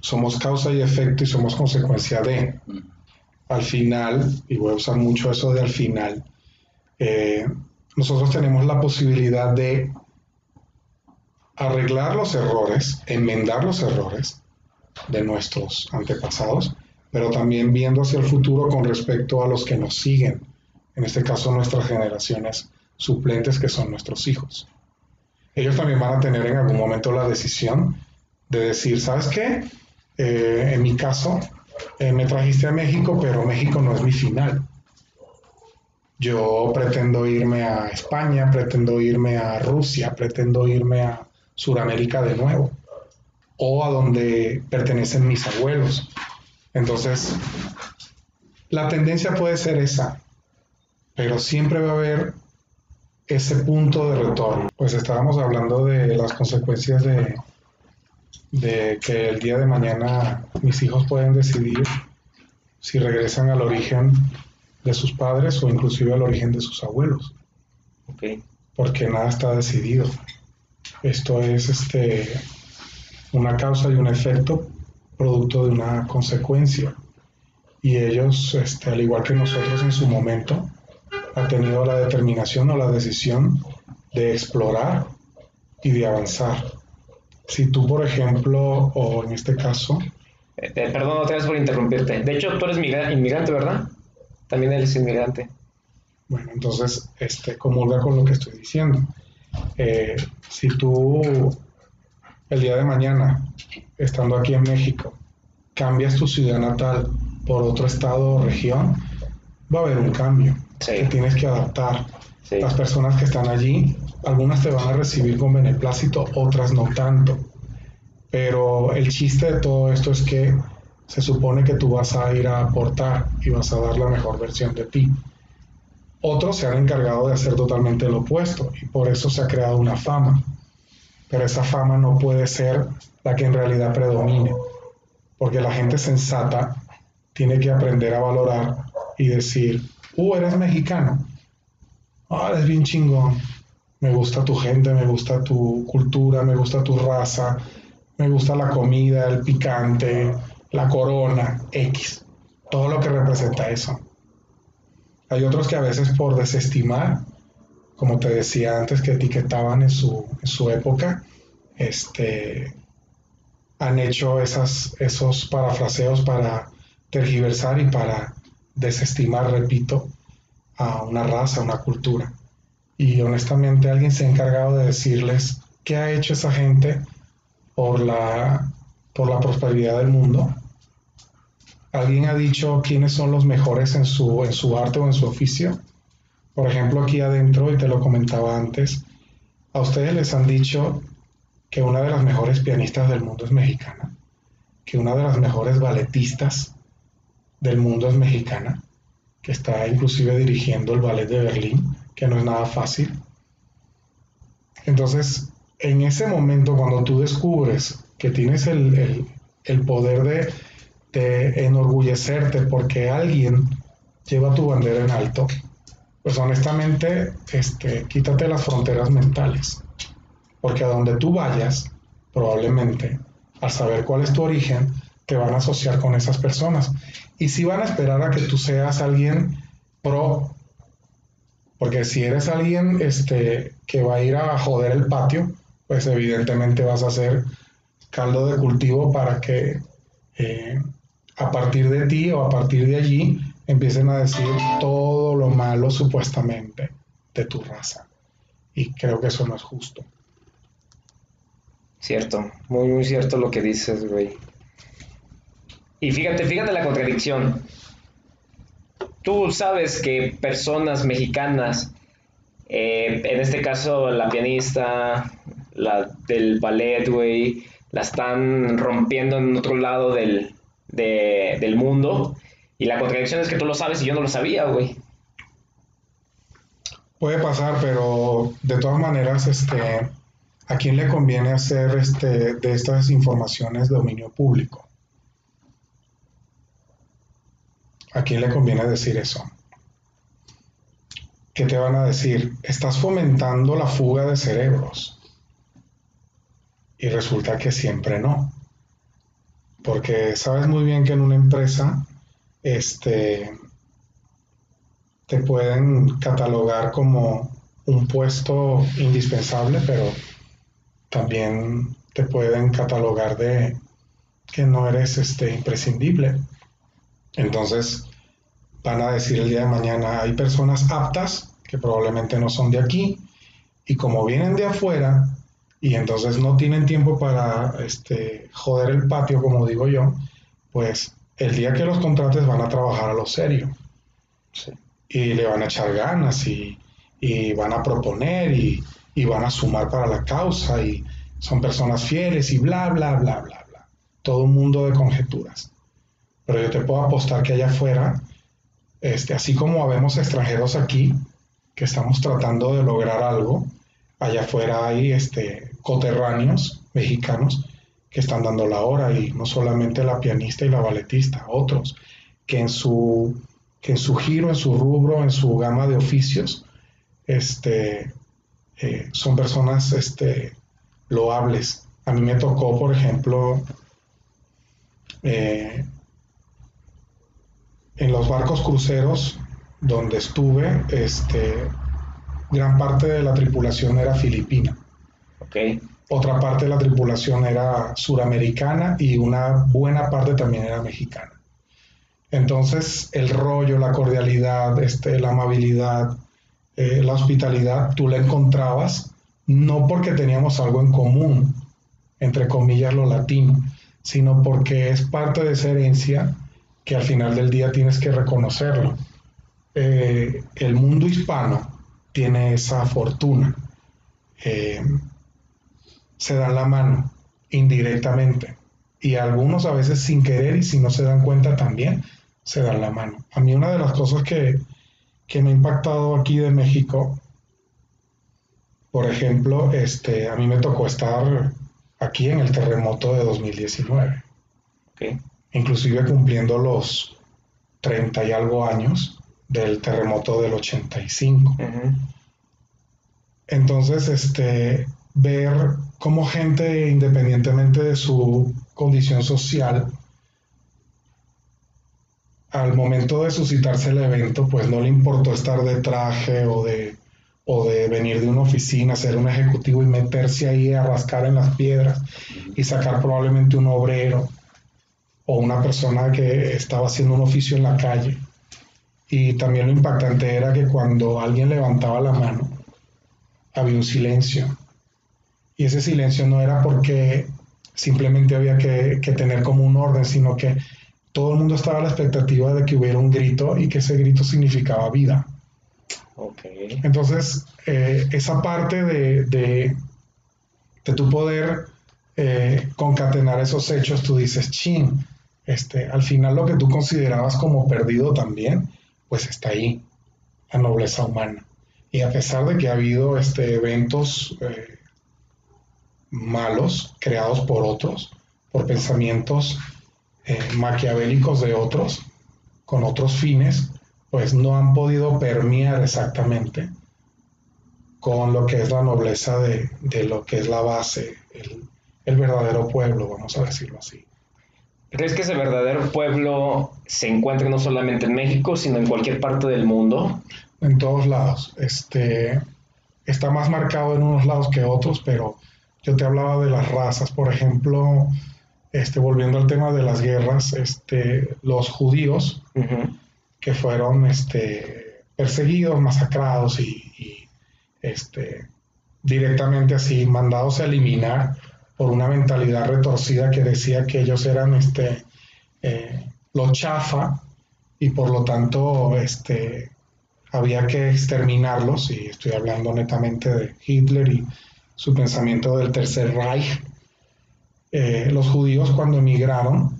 somos causa y efecto y somos consecuencia de. Al final, y voy a usar mucho eso de al final, eh, nosotros tenemos la posibilidad de arreglar los errores, enmendar los errores de nuestros antepasados, pero también viendo hacia el futuro con respecto a los que nos siguen, en este caso nuestras generaciones suplentes que son nuestros hijos. Ellos también van a tener en algún momento la decisión de decir, ¿sabes qué? Eh, en mi caso, eh, me trajiste a México, pero México no es mi final. Yo pretendo irme a España, pretendo irme a Rusia, pretendo irme a Sudamérica de nuevo, o a donde pertenecen mis abuelos. Entonces, la tendencia puede ser esa, pero siempre va a haber ese punto de retorno. Pues estábamos hablando de las consecuencias de, de que el día de mañana mis hijos pueden decidir si regresan al origen de sus padres o inclusive al origen de sus abuelos, porque nada está decidido. Esto es este una causa y un efecto producto de una consecuencia. Y ellos, este, al igual que nosotros en su momento, han tenido la determinación o la decisión de explorar y de avanzar. Si tú, por ejemplo, o en este caso, Eh, eh, perdón otra vez por interrumpirte. De hecho, tú eres migra- inmigrante, ¿verdad? También eres inmigrante. Bueno, entonces, este, comulga con lo que estoy diciendo. Eh, si tú, el día de mañana, estando aquí en México, cambias tu ciudad natal por otro estado o región, va a haber un cambio. Sí. Te tienes que adaptar. Sí. Las personas que están allí, algunas te van a recibir con beneplácito, otras no tanto. Pero el chiste de todo esto es que se supone que tú vas a ir a aportar y vas a dar la mejor versión de ti. Otros se han encargado de hacer totalmente lo opuesto y por eso se ha creado una fama. Pero esa fama no puede ser la que en realidad predomine, porque la gente sensata tiene que aprender a valorar y decir, uh, eres mexicano, ah, eres bien chingón, me gusta tu gente, me gusta tu cultura, me gusta tu raza, me gusta la comida, el picante, la corona, X, todo lo que representa eso. Hay otros que a veces por desestimar, como te decía antes, que etiquetaban en su, en su época, este, han hecho esas, esos parafraseos para tergiversar y para desestimar, repito, a una raza, a una cultura. Y honestamente alguien se ha encargado de decirles qué ha hecho esa gente por la, por la prosperidad del mundo. Alguien ha dicho quiénes son los mejores en su, en su arte o en su oficio. Por ejemplo, aquí adentro, y te lo comentaba antes, a ustedes les han dicho que una de las mejores pianistas del mundo es mexicana, que una de las mejores balletistas del mundo es mexicana, que está inclusive dirigiendo el ballet de Berlín, que no es nada fácil. Entonces, en ese momento, cuando tú descubres que tienes el, poder de, de, enorgullecerte porque alguien lleva tu bandera en alto, pues honestamente, este, quítate las fronteras mentales. Porque a donde tú vayas, probablemente, al saber cuál es tu origen, te van a asociar con esas personas. Y si van a esperar a que tú seas alguien pro, porque si eres alguien este, que va a ir a joder el patio, pues evidentemente vas a ser caldo de cultivo para que eh, a partir de ti o a partir de allí empiecen a decir todo lo malo supuestamente de tu raza. Y creo que eso no es justo. Cierto, muy, muy cierto lo que dices, güey. Y fíjate, fíjate la contradicción. Tú sabes que personas mexicanas, eh, en este caso la pianista, la del ballet, güey, la están rompiendo en otro lado del, del mundo. Y la contradicción es que tú lo sabes y yo no lo sabía, güey. Puede pasar, pero de todas maneras, este, ¿a quién le conviene hacer este, de estas informaciones dominio público? ¿A quién le conviene decir eso? ¿Qué te van a decir? Estás fomentando la fuga de cerebros. Y resulta que siempre no. Porque sabes muy bien que en una empresa este, te pueden catalogar como un puesto indispensable, pero también te pueden catalogar de que no eres este, imprescindible. Entonces van a decir el día de mañana, hay personas aptas que probablemente no son de aquí y como vienen de afuera y entonces no tienen tiempo para este, joder el patio, como digo yo, pues el día que los contrates van a trabajar a lo serio. Y le van a echar ganas y, van a proponer y, van a sumar para la causa y son personas fieles y bla, bla, bla, bla, bla. Todo un mundo de conjeturas. Pero yo te puedo apostar que allá afuera, este, así como habemos extranjeros aquí que estamos tratando de lograr algo, allá afuera hay este, coterráneos mexicanos que están dando la hora y no solamente la pianista y la balletista, otros que en su, que en su giro, en su rubro, en su gama de oficios, este, eh, son personas este, loables. A mí me tocó, por ejemplo, eh, en los barcos cruceros donde estuve, este, gran parte de la tripulación era filipina. Okay otra parte de la tripulación era suramericana y una buena parte también era mexicana. Entonces, el rollo, la cordialidad, este, la amabilidad, eh, la hospitalidad, tú la encontrabas no porque teníamos algo en común, entre comillas lo latino, sino porque es parte de esa herencia que al final del día tienes que reconocerlo. Eh, el mundo hispano tiene esa fortuna. Eh, se dan la mano indirectamente. Y algunos a veces sin querer y si no se dan cuenta también se dan la mano. A mí una de las cosas que, me ha impactado aquí de México, por ejemplo, este, a mí me tocó estar aquí en el terremoto de 2019. Inclusive cumpliendo los 30 y algo años del terremoto del 85. Entonces, este, ver cómo gente, independientemente de su condición social, al momento de suscitarse el evento, pues no le importó estar de traje o de, o de venir de una oficina, ser un ejecutivo y meterse ahí a rascar en las piedras y sacar probablemente un obrero o una persona que estaba haciendo un oficio en la calle. Y también lo impactante era que cuando alguien levantaba la mano, había un silencio. Y ese silencio no era porque simplemente había que, tener como un orden, sino que todo el mundo estaba a la expectativa de que hubiera un grito y que ese grito significaba vida. Okay. Entonces, eh, esa parte de, de, tu poder eh, concatenar esos hechos, tú dices, chin, este, al final lo que tú considerabas como perdido también, pues está ahí, la nobleza humana. Y a pesar de que ha habido este, eventos eh, malos creados por otros, por pensamientos eh, maquiavélicos de otros, con otros fines, pues no han podido permear exactamente con lo que es la nobleza de, lo que es la base, el verdadero pueblo, vamos a decirlo así. ¿Crees que ese verdadero pueblo se encuentra no solamente en México, sino en cualquier parte del mundo? En todos lados. Este, está más marcado en unos lados que otros, pero yo te hablaba de las razas. Por ejemplo, este, volviendo al tema de las guerras, este, los judíos que fueron este, perseguidos, masacrados y, este, directamente así mandados a eliminar por una mentalidad retorcida que decía que ellos eran este, eh, lo chafa y por lo tanto este, había que exterminarlos, y estoy hablando netamente de Hitler y su pensamiento del Tercer Reich. Eh, los judíos cuando emigraron,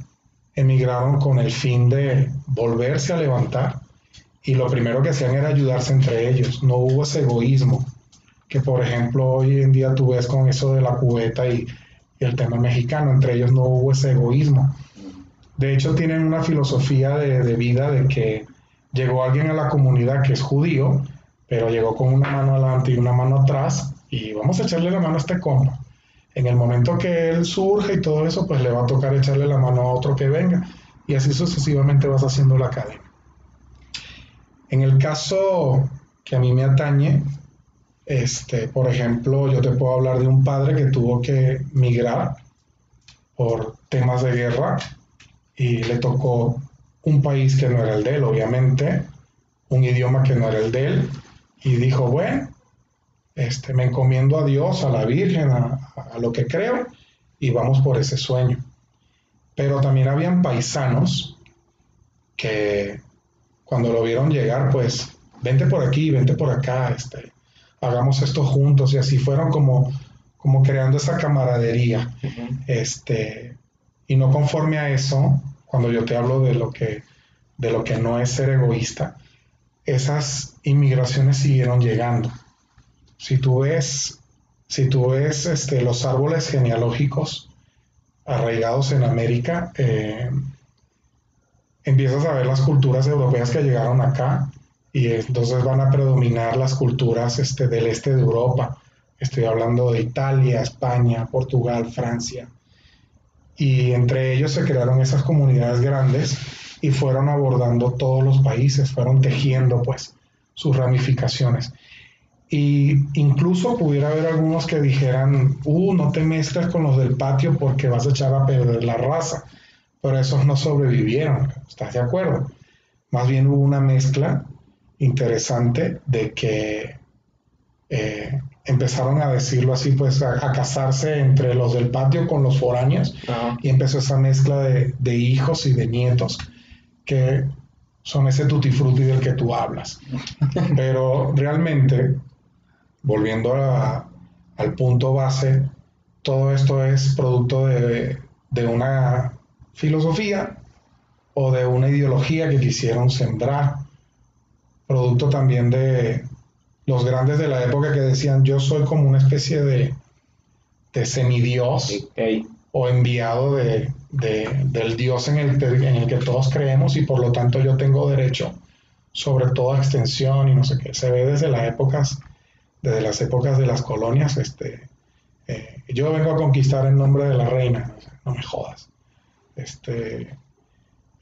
emigraron con el fin de volverse a levantar y lo primero que hacían era ayudarse entre ellos, no hubo ese egoísmo que por ejemplo hoy en día tú ves con eso de la cubeta y el tema mexicano. Entre ellos no hubo ese egoísmo. De hecho, tienen una filosofía de, vida de que llegó alguien a la comunidad que es judío, pero llegó con una mano adelante y una mano atrás, y vamos a echarle la mano a este combo. En el momento que él surge y todo eso, pues le va a tocar echarle la mano a otro que venga, y así sucesivamente vas haciendo la cadena. En el caso que a mí me atañe, este, por ejemplo, yo te puedo hablar de un padre que tuvo que migrar por temas de guerra y le tocó un país que no era el de él, obviamente, un idioma que no era el de él, y dijo, bueno, este, me encomiendo a Dios, a la Virgen, a, a lo que creo, y vamos por ese sueño. Pero también habían paisanos que cuando lo vieron llegar, pues, vente por aquí, vente por acá, este, hagamos esto juntos y así fueron como, como creando esa camaradería. este, y no conforme a eso, cuando yo te hablo de lo que, de lo que no es ser egoísta, esas inmigraciones siguieron llegando. Si tú ves, si tú ves este, los árboles genealógicos arraigados en América, eh, empiezas a ver las culturas europeas que llegaron acá y entonces van a predominar las culturas este, del este de Europa. Estoy hablando de Italia, España, Portugal, Francia. Y entre ellos se crearon esas comunidades grandes y fueron abordando todos los países, fueron tejiendo pues sus ramificaciones. Y incluso pudiera haber algunos que dijeran, uh, no te mezclas con los del patio porque vas a echar a perder la raza. Pero esos no sobrevivieron, ¿estás de acuerdo? Más bien hubo una mezcla interesante de que eh, empezaron a decirlo así, pues a, casarse entre los del patio con los foráneos y empezó esa mezcla de, hijos y de nietos que son ese tutti frutti del que tú hablas. Pero realmente, volviendo al punto base, todo esto es producto de, de una filosofía o de una ideología que quisieron sembrar producto también de los grandes de la época que decían yo soy como una especie de, de semidios o enviado de, del Dios en el, en el que todos creemos y por lo tanto yo tengo derecho sobre toda extensión y no sé qué. Se ve desde las épocas, desde las épocas de las colonias, este, eh, yo vengo a conquistar en nombre de la reina, no me jodas. Este,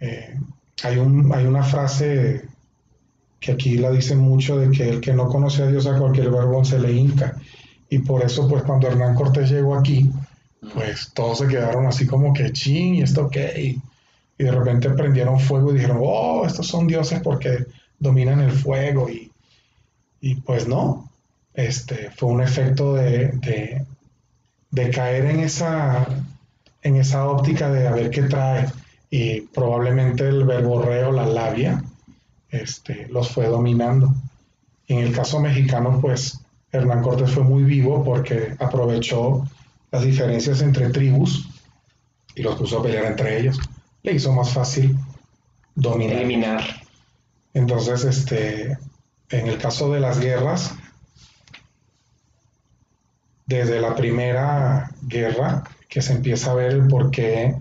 eh, hay, un, hay una frase que aquí la dicen mucho de que el que no conoce a Dios a cualquier verbo se le hinca. Y por eso, pues cuando Hernán Cortés llegó aquí, pues todos se quedaron así como que ching, ¿y esto qué? y de repente prendieron fuego y dijeron, oh, estos son dioses porque dominan el fuego y, y pues no, este, fue un efecto de, de, de caer en esa, en esa óptica de a ver qué trae y probablemente el verborreo, la labia, este, los fue dominando. en el caso mexicano, pues Hernán Cortés fue muy vivo porque aprovechó las diferencias entre tribus y los puso a pelear entre ellos. Le hizo más fácil dominar. Eliminar. Entonces, este, en el caso de las guerras, desde la primera guerra, que se empieza a ver el por qué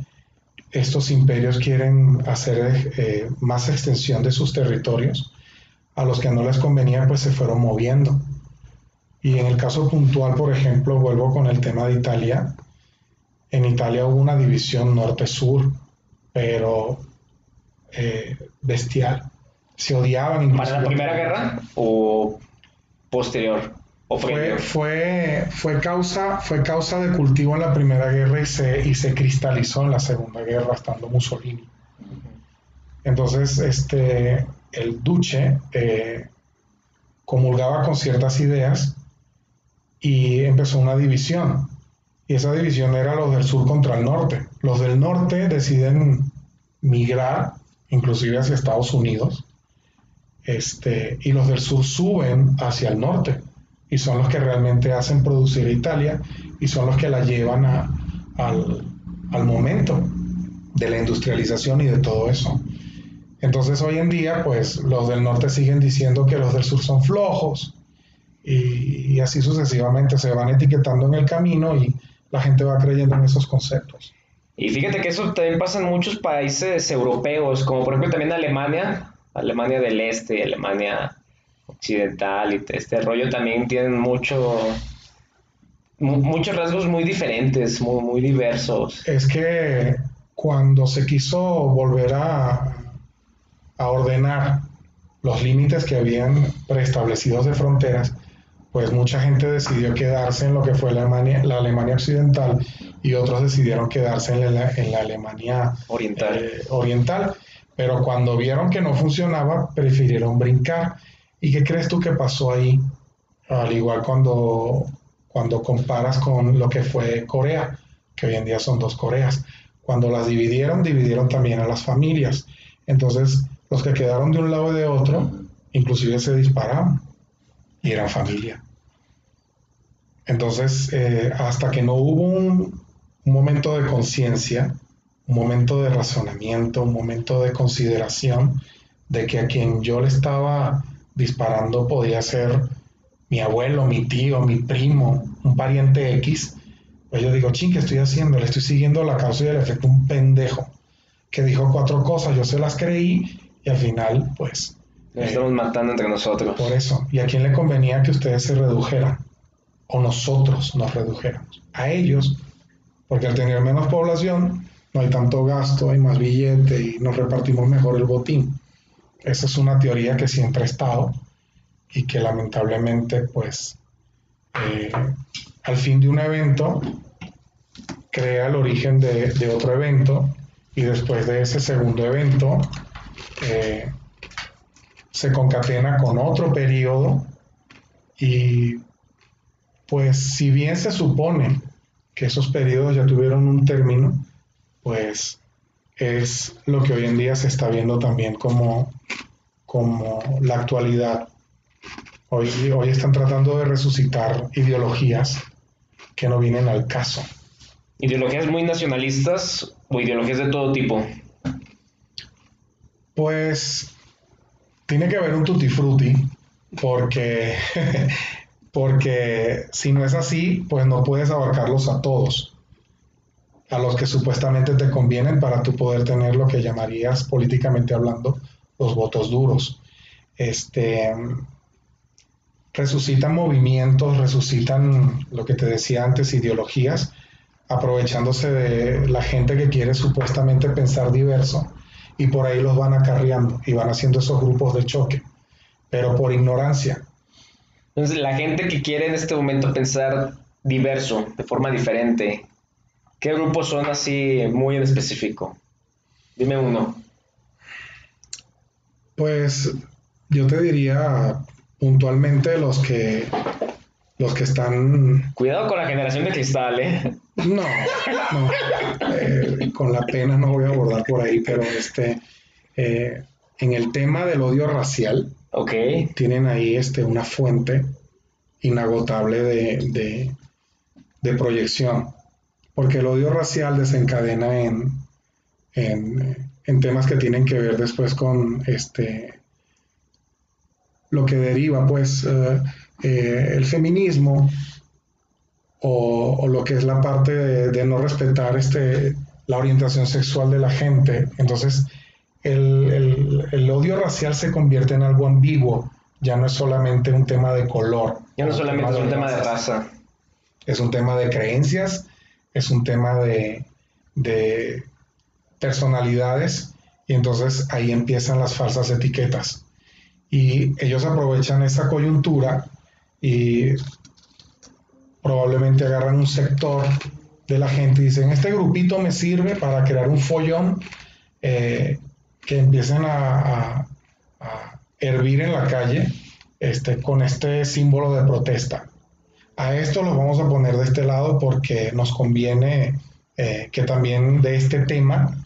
estos imperios quieren hacer eh, más extensión de sus territorios, a los que no les convenía, pues se fueron moviendo. Y en el caso puntual, por ejemplo, vuelvo con el tema de Italia. En Italia hubo una división norte-sur, pero eh, bestial. Se odiaban. ¿Para la Primera Guerra o posterior? Fue, fue, fue, causa, fue causa de cultivo en la Primera Guerra y se, y se cristalizó en la Segunda Guerra, estando Mussolini. Entonces, este, el duce eh, comulgaba con ciertas ideas y empezó una división. Y esa división era los del sur contra el norte. Los del norte deciden migrar, inclusive hacia Estados Unidos, este, y los del sur suben hacia el norte y son los que realmente hacen producir a Italia y son los que la llevan al, al momento de la industrialización y de todo eso. Entonces hoy en día, pues los del norte siguen diciendo que los del sur son flojos y, y, así sucesivamente se van etiquetando en el camino y la gente va creyendo en esos conceptos. Y fíjate que eso también pasa en muchos países europeos, como por ejemplo también Alemania, Alemania del Este, Alemania occidental y este rollo también tienen mucho muchos rasgos muy diferentes, muy, muy diversos. Es que cuando se quiso volver a, a ordenar los límites que habían preestablecidos de fronteras, pues mucha gente decidió quedarse en lo que fue la Alemania, la Alemania occidental y otros decidieron quedarse en la, en la Alemania oriental. Eh, oriental. Pero cuando vieron que no funcionaba, prefirieron brincar. ¿Y qué crees tú que pasó ahí? Al igual cuando, cuando comparas con lo que fue Corea, que hoy en día son dos Coreas. Cuando las dividieron, dividieron también a las familias. Entonces, los que quedaron de un lado y de otro, inclusive se disparaban y eran familia. Entonces, eh, hasta que no hubo un, un momento de conciencia, un momento de razonamiento, un momento de consideración de que a quien yo le estaba disparando podía ser mi abuelo, mi tío, mi primo, un pariente X, pues yo digo, ching, ¿qué estoy haciendo? Le estoy siguiendo la causa y el efecto un pendejo que dijo cuatro cosas, yo se las creí y al final, pues... Nos estamos matando entre nosotros. Por eso. ¿Y a quién le convenía que ustedes se redujeran? O nosotros nos redujéramos. A ellos, porque al tener menos población, no hay tanto gasto, hay más billete y nos repartimos mejor el botín. Esa es una teoría que siempre ha estado y que lamentablemente, pues, eh, al fin de un evento, crea el origen de, otro evento y después de ese segundo evento eh, se concatena con otro periodo y pues si bien se supone que esos periodos ya tuvieron un término, pues es lo que hoy en día se está viendo también como, como la actualidad. Hoy, hoy están tratando de resucitar ideologías que no vienen al caso. ¿Ideologías muy nacionalistas o ideologías de todo tipo? Pues tiene que haber un tutti frutti, porque, porque si no es así, pues no puedes abarcarlos a todos a los que supuestamente te convienen para tú poder tener lo que llamarías políticamente hablando los votos duros. Este, resucitan movimientos, resucitan lo que te decía antes, ideologías, aprovechándose de la gente que quiere supuestamente pensar diverso y por ahí los van acarreando y van haciendo esos grupos de choque, pero por ignorancia. Entonces, la gente que quiere en este momento pensar diverso, de forma diferente, ¿Qué grupos son así muy en específico? Dime uno. Pues yo te diría puntualmente los que los que están Cuidado con la generación de cristal, ¿eh? no, no eh, con la pena no voy a abordar por ahí, pero este eh, en el tema del odio racial tienen ahí este una fuente inagotable de, de, de proyección, porque el odio racial desencadena en, en, en temas que tienen que ver después con este lo que deriva pues eh, eh, el feminismo o, o lo que es la parte de, de no respetar este la orientación sexual de la gente. Entonces el, el- el odio racial se convierte en algo ambiguo. Ya no es solamente un tema de color. Ya no solamente es un tema de raza. es un tema de creencias, es un tema de, de personalidades y entonces ahí empiezan las falsas etiquetas. Y ellos aprovechan esa coyuntura y probablemente agarran un sector de la gente y dicen, este grupito me sirve para crear un follón eh, que empiecen a, a- a hervir en la calle este, con este símbolo de protesta a esto lo vamos a poner de este lado porque nos conviene eh, que también de este tema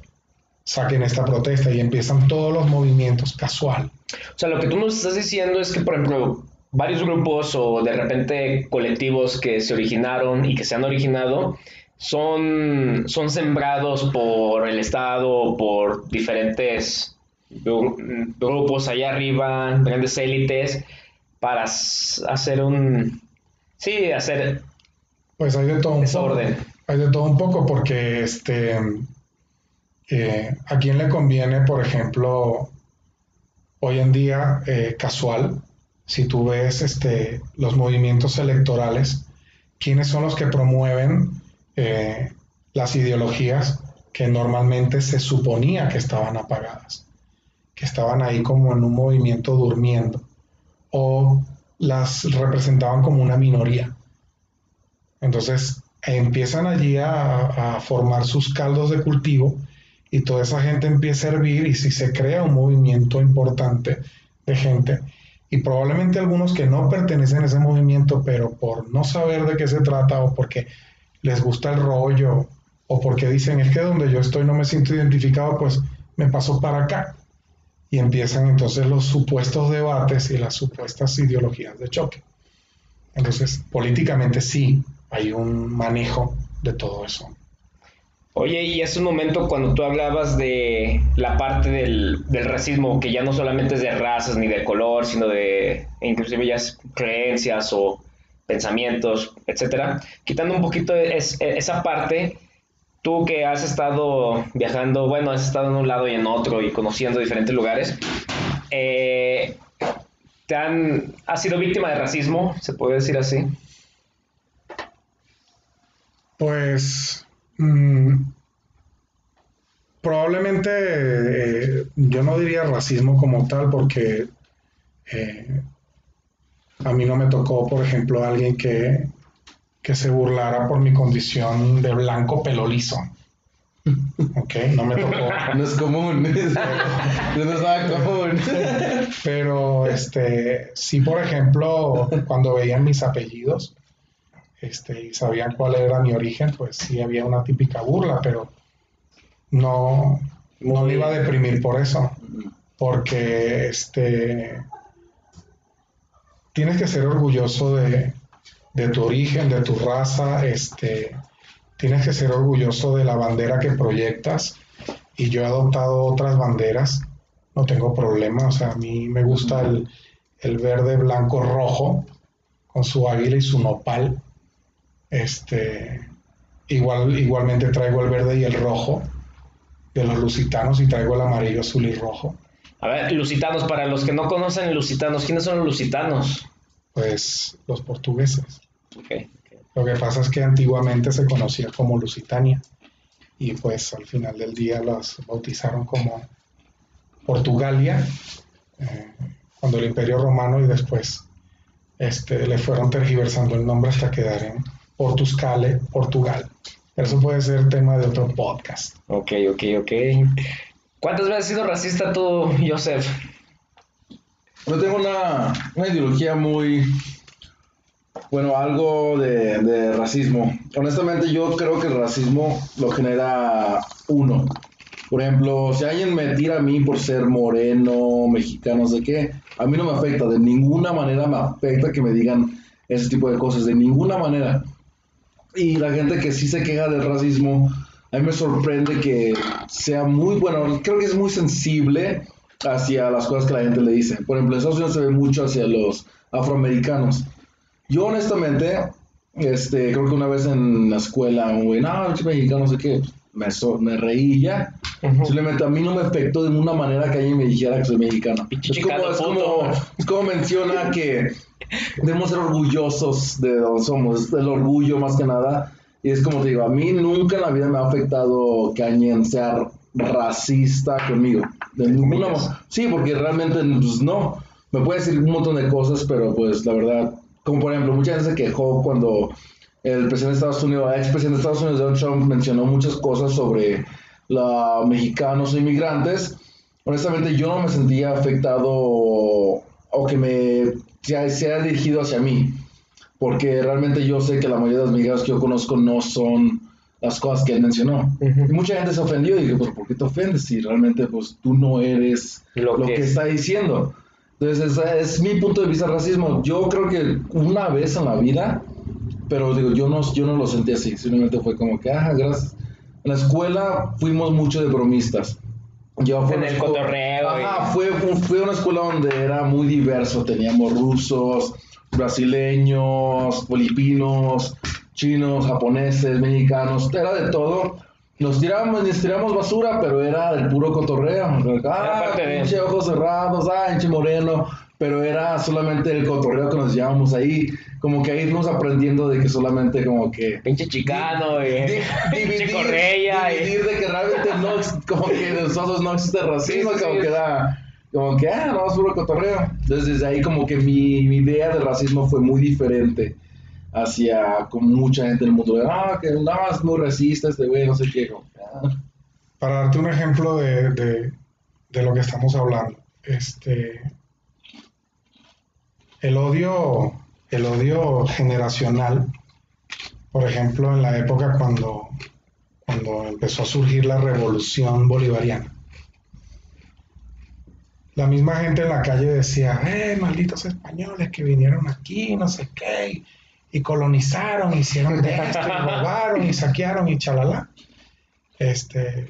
saquen esta protesta y empiezan todos los movimientos casual. O sea, lo que tú nos estás diciendo es que, por ejemplo, varios grupos o de repente colectivos que se originaron y que se han originado son, son sembrados por el Estado, por diferentes gru- grupos allá arriba, grandes élites, para hacer un... Sí, hacer Pues hay de todo un poco. Hay de todo un poco porque este eh, a quién le conviene, por ejemplo, hoy en día eh, casual, si tú ves este, los movimientos electorales, quiénes son los que promueven eh, las ideologías que normalmente se suponía que estaban apagadas, que estaban ahí como en un movimiento durmiendo, o las representaban como una minoría. Entonces empiezan allí a, formar sus caldos de cultivo y toda esa gente empieza a hervir y si se crea un movimiento importante de gente y probablemente algunos que no pertenecen a ese movimiento pero por no saber de qué se trata o porque les gusta el rollo o porque dicen es que donde yo estoy no me siento identificado pues me paso para acá y empiezan entonces los supuestos debates y las supuestas ideologías de choque. Entonces, políticamente sí hay un manejo de todo eso. Oye, y hace un momento cuando tú hablabas de la parte del, del racismo, que ya no solamente es de razas ni de color, sino de inclusive ya creencias o pensamientos, etcétera, quitando un poquito es- esa parte, tú que has estado viajando, bueno, has estado en un lado y en otro y conociendo diferentes lugares, eh, ¿te han, has sido víctima de racismo? ¿Se puede decir así? Pues mm, probablemente eh, yo no diría racismo como tal porque eh, a mí no me tocó, por ejemplo, alguien que, que se burlara por mi condición de blanco pelo liso. Ok, no me tocó. No es común. no es nada común. Pero este, sí, por ejemplo, cuando veían mis apellidos este, y sabían cuál era mi origen, pues sí había una típica burla, pero no, no me iba a deprimir por eso, porque este, tienes que ser orgulloso de, de tu origen, de tu raza, este, tienes que ser orgulloso de la bandera que proyectas y yo he adoptado otras banderas, no tengo problema, o sea, a mí me gusta el, el verde, blanco, rojo, con su águila y su nopal. Este, igual, igualmente traigo el verde y el rojo de los lusitanos y traigo el amarillo, azul y rojo. A ver, lusitanos, para los que no conocen lusitanos, ¿quiénes son los lusitanos? Pues los portugueses. Lo que pasa es que antiguamente se conocía como Lusitania y pues al final del día las bautizaron como Portugalia eh, cuando el Imperio Romano y después este, le fueron tergiversando el nombre hasta quedar en Portuscale, Portugal. Pero eso puede ser tema de otro podcast. Ok, ok, ok. ¿Cuántas veces has sido racista tú, Joseph? Yo tengo una, una ideología muy, bueno, algo de, racismo. Honestamente, yo creo que el racismo lo genera uno. Por ejemplo, si alguien me tira a mí por ser moreno, mexicano, no sé qué, a mí no me afecta, de ninguna manera me afecta que me digan ese tipo de cosas, de ninguna manera. Y la gente que sí se queja del racismo, a mí me sorprende que sea muy, bueno, creo que es muy sensible hacia las cosas que la gente le dice. Por ejemplo, en Estados Unidos se ve mucho hacia los afroamericanos. Yo honestamente, este, creo que una vez en la escuela, un güey, no, es mexicano, no sé qué, me, so- me reí ya. Simplemente a mí no me afectó de ninguna manera que alguien me dijera que soy mexicano. Es como, es, como, es como menciona que debemos ser orgullosos de donde somos, es el orgullo más que nada. Y es como te digo, a mí nunca en la vida me ha afectado que alguien sea racista conmigo. De ninguna manera. Sí, porque realmente, pues no. Me puede decir un montón de cosas, pero pues la verdad, como por ejemplo, mucha gente se quejó cuando el presidente de Estados Unidos, ex presidente de Estados Unidos, Donald Trump, mencionó muchas cosas sobre los mexicanos e inmigrantes. Honestamente, yo no me sentía afectado o, que me sea, sea dirigido hacia mí, porque realmente yo sé que la mayoría de los mexicanos que yo conozco no son las cosas que él mencionó. Ujú. Y mucha gente se ofendió y dije, pues, ¿por qué te ofendes si realmente pues tú no eres Lo lo, que que, es. está diciendo? Entonces, ese es mi punto de vista racismo. Yo creo que una vez en la vida, pero digo, yo no, yo no lo sentí así, simplemente fue como que, ah, gracias. En la escuela fuimos mucho de bromistas. Yo fui En el cotorreo fue, fue una escuela donde era muy diverso. Teníamos rusos, brasileños, filipinos, chinos, japoneses, mexicanos, era de todo. Nos tirábamos, nos tiramos basura, pero era el puro cotorreo. Ah, pinche ojos cerrados, ah, pinche moreno. Pero era solamente el cotorreo que nos llevábamos ahí. Como que ahí fuimos aprendiendo de que solamente como que Pinche chicano, Di- y pinche dividir, correia. dividir de que realmente no, como que nosotros no existe racismo, Sí, sí, como sí. que era, como que, ah, no, es puro cotorreo. Entonces desde ahí como que mi, mi idea del racismo fue muy diferente hacia como mucha gente en el mundo, ah, que no, es muy racista este güey, no sé qué. ah. Para darte un ejemplo de, de- de lo que estamos hablando, este, el odio, el odio generacional, por ejemplo, en la época cuando, cuando empezó a surgir la revolución bolivariana, la misma gente en la calle decía, eh, malditos españoles que vinieron aquí, no sé qué, y, colonizaron, hicieron de esto, y robaron, y saquearon, y chalala. Este,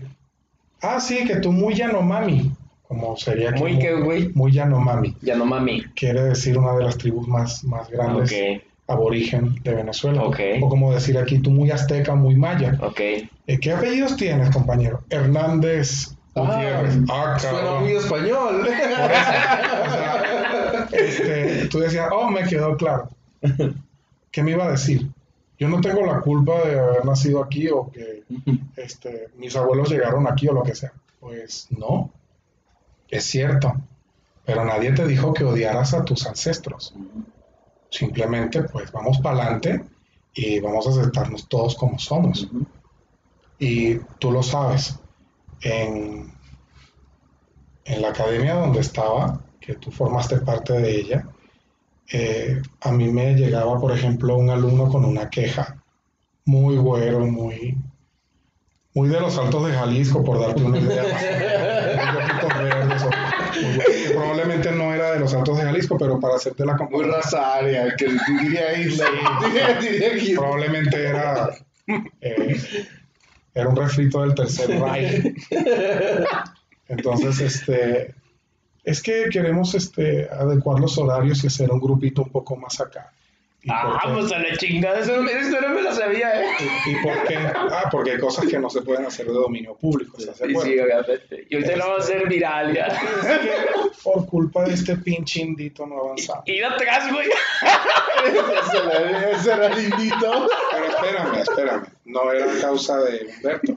ah, sí, que tú muy Yanomami, como sería aquí, Muy que, güey. muy Yanomami, Ya no mami. quiere decir una de las tribus más, más grandes Ok, aborigen de Venezuela. Ok. O como decir aquí, tú muy azteca, muy maya. ok. Eh, ¿Qué apellidos tienes, compañero? Hernández Gutiérrez. Ah, suena cabrón. muy español. Por eso, o sea, este, tú decías, oh, me quedó claro. ¿Qué me iba a decir? Yo no tengo la culpa de haber nacido aquí o que este, mis abuelos llegaron aquí o lo que sea. Pues no, es cierto. Pero nadie te dijo que odiaras a tus ancestros. Simplemente, pues vamos para adelante y vamos a aceptarnos todos como somos. Y tú lo sabes. En, en la academia donde estaba, que tú formaste parte de ella, eh, a mí me llegaba, por ejemplo, un alumno con una queja muy güero, muy, muy de los altos de Jalisco, por darte una idea. más muy verdes, muy probablemente no era de los altos de Jalisco, pero para hacerte la Muy comparación, raza aria, que diría Hitler. probablemente era, eh, era un refrito del tercer Reich. Entonces, este, es que queremos este, adecuar los horarios y hacer un grupito un poco más acá. ¿Y Ah, qué? pues a la chingada. Eso, no- eso no me lo sabía, eh. ¿Y, y por qué? Ah, porque hay cosas que no se pueden hacer de dominio público. ¿estás de Sí, sí, obviamente. Y ahorita lo vamos a hacer viral, ya. Es que por culpa de este pinche indito no avanzamos. Ir atrás, güey. Ese era- ese era el indito. Pero espérame, espérame. No era causa de Humberto.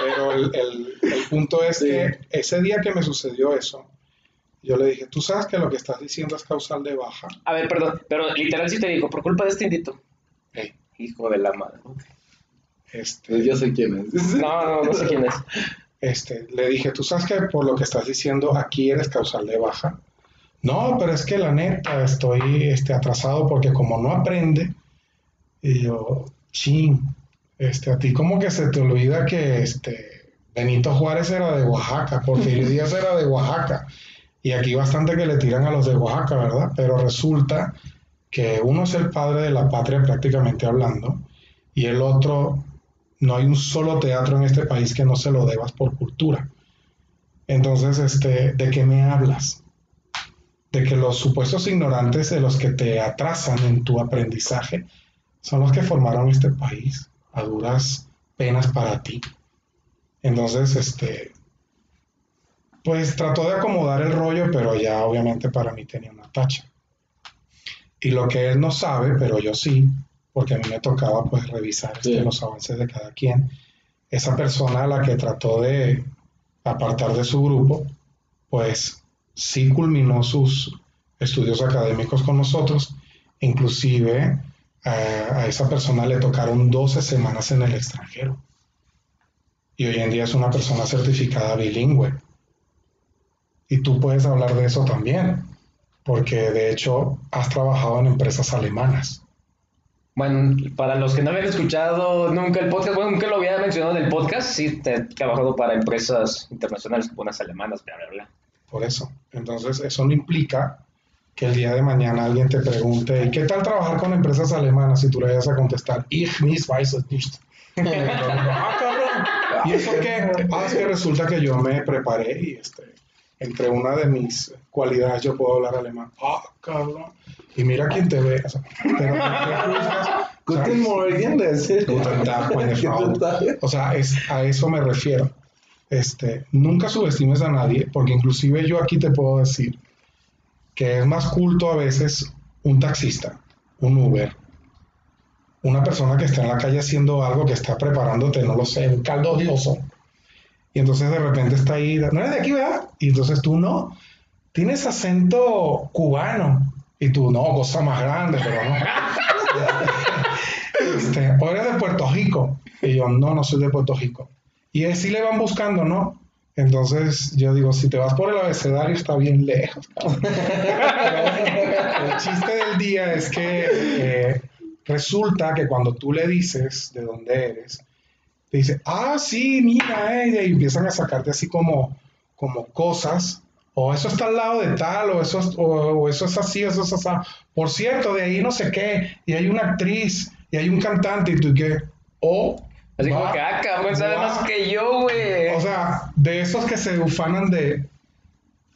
Pero el, el- el punto es Sí. que ese día que me sucedió eso, yo le dije, tú sabes que lo que estás diciendo es causal de baja. A ver, perdón, pero literal sí te digo, por culpa de este indito. Hijo de la madre. este, Pues yo sé quién es. No, no, no sé quién es. este, le dije, tú sabes que por lo que estás diciendo aquí eres causal de baja. No, pero es que la neta estoy este, atrasado porque como no aprende, y yo, ching, este, a ti como que se te olvida que este, Benito Juárez era de Oaxaca, Porfirio Díaz era de Oaxaca. Y aquí bastante que le tiran a los de Oaxaca, ¿verdad? Pero resulta que uno es el padre de la patria prácticamente hablando y el otro, no hay un solo teatro en este país que no se lo debas por cultura. Entonces, este, ¿de qué me hablas? De que los supuestos ignorantes de los que te atrasan en tu aprendizaje son los que formaron este país a duras penas para ti. Entonces, este, pues trató de acomodar el rollo, pero ya obviamente para mí tenía una tacha. Y lo que él no sabe, pero yo sí, porque a mí me tocaba pues revisar este, los avances de cada quien, esa persona a la que trató de apartar de su grupo, pues sí culminó sus estudios académicos con nosotros, inclusive a esa persona le tocaron 12 semanas en el extranjero. Y hoy en día es una persona certificada bilingüe. Y tú puedes hablar de eso también porque de hecho has trabajado en empresas alemanas. Bueno, para los que no habían escuchado nunca el podcast, bueno, nunca lo había mencionado en el podcast, sí, he trabajado para empresas internacionales, unas alemanas, bla, bla, bla. Por eso. Entonces, eso no implica que el día de mañana alguien te pregunte, ¿qué tal trabajar con empresas alemanas? Y tú le vayas a contestar, ich nicht weiß es nicht. ah, cabrón. Y eso que, ah, es que resulta que yo me preparé y este, entre una de mis cualidades yo puedo hablar alemán. Ah, cabrón. Y mira quién te ve. O sea, Guten Morgen, O sea, es, a eso me refiero. Este, nunca subestimes a nadie, porque inclusive yo aquí te puedo decir que es más culto a veces un taxista, un Uber, una persona que está en la calle haciendo algo, que está preparándote, no lo sé, un caldo dioso y entonces de repente está ahí, no eres de aquí, ¿verdad? Y entonces tú no, tienes acento cubano. Y tú, no, cosa más grande, pero no. este, o eres de Puerto Rico. Y yo, no, no soy de Puerto Rico. Y así le van buscando, ¿no? Entonces yo digo, si te vas por el abecedario está bien lejos. el chiste del día es que eh, resulta que cuando tú le dices de dónde eres, te dice, ah, sí, mira, eh", y empiezan a sacarte así como, como cosas, o eso está al lado de tal, o eso, o, eso es así, eso es así. Por cierto, de ahí no sé qué, y hay una actriz, y hay un cantante, y tú qué, o... Así como que, ah, cabrón, sabe más que yo, güey. O sea, de esos que se ufanan de,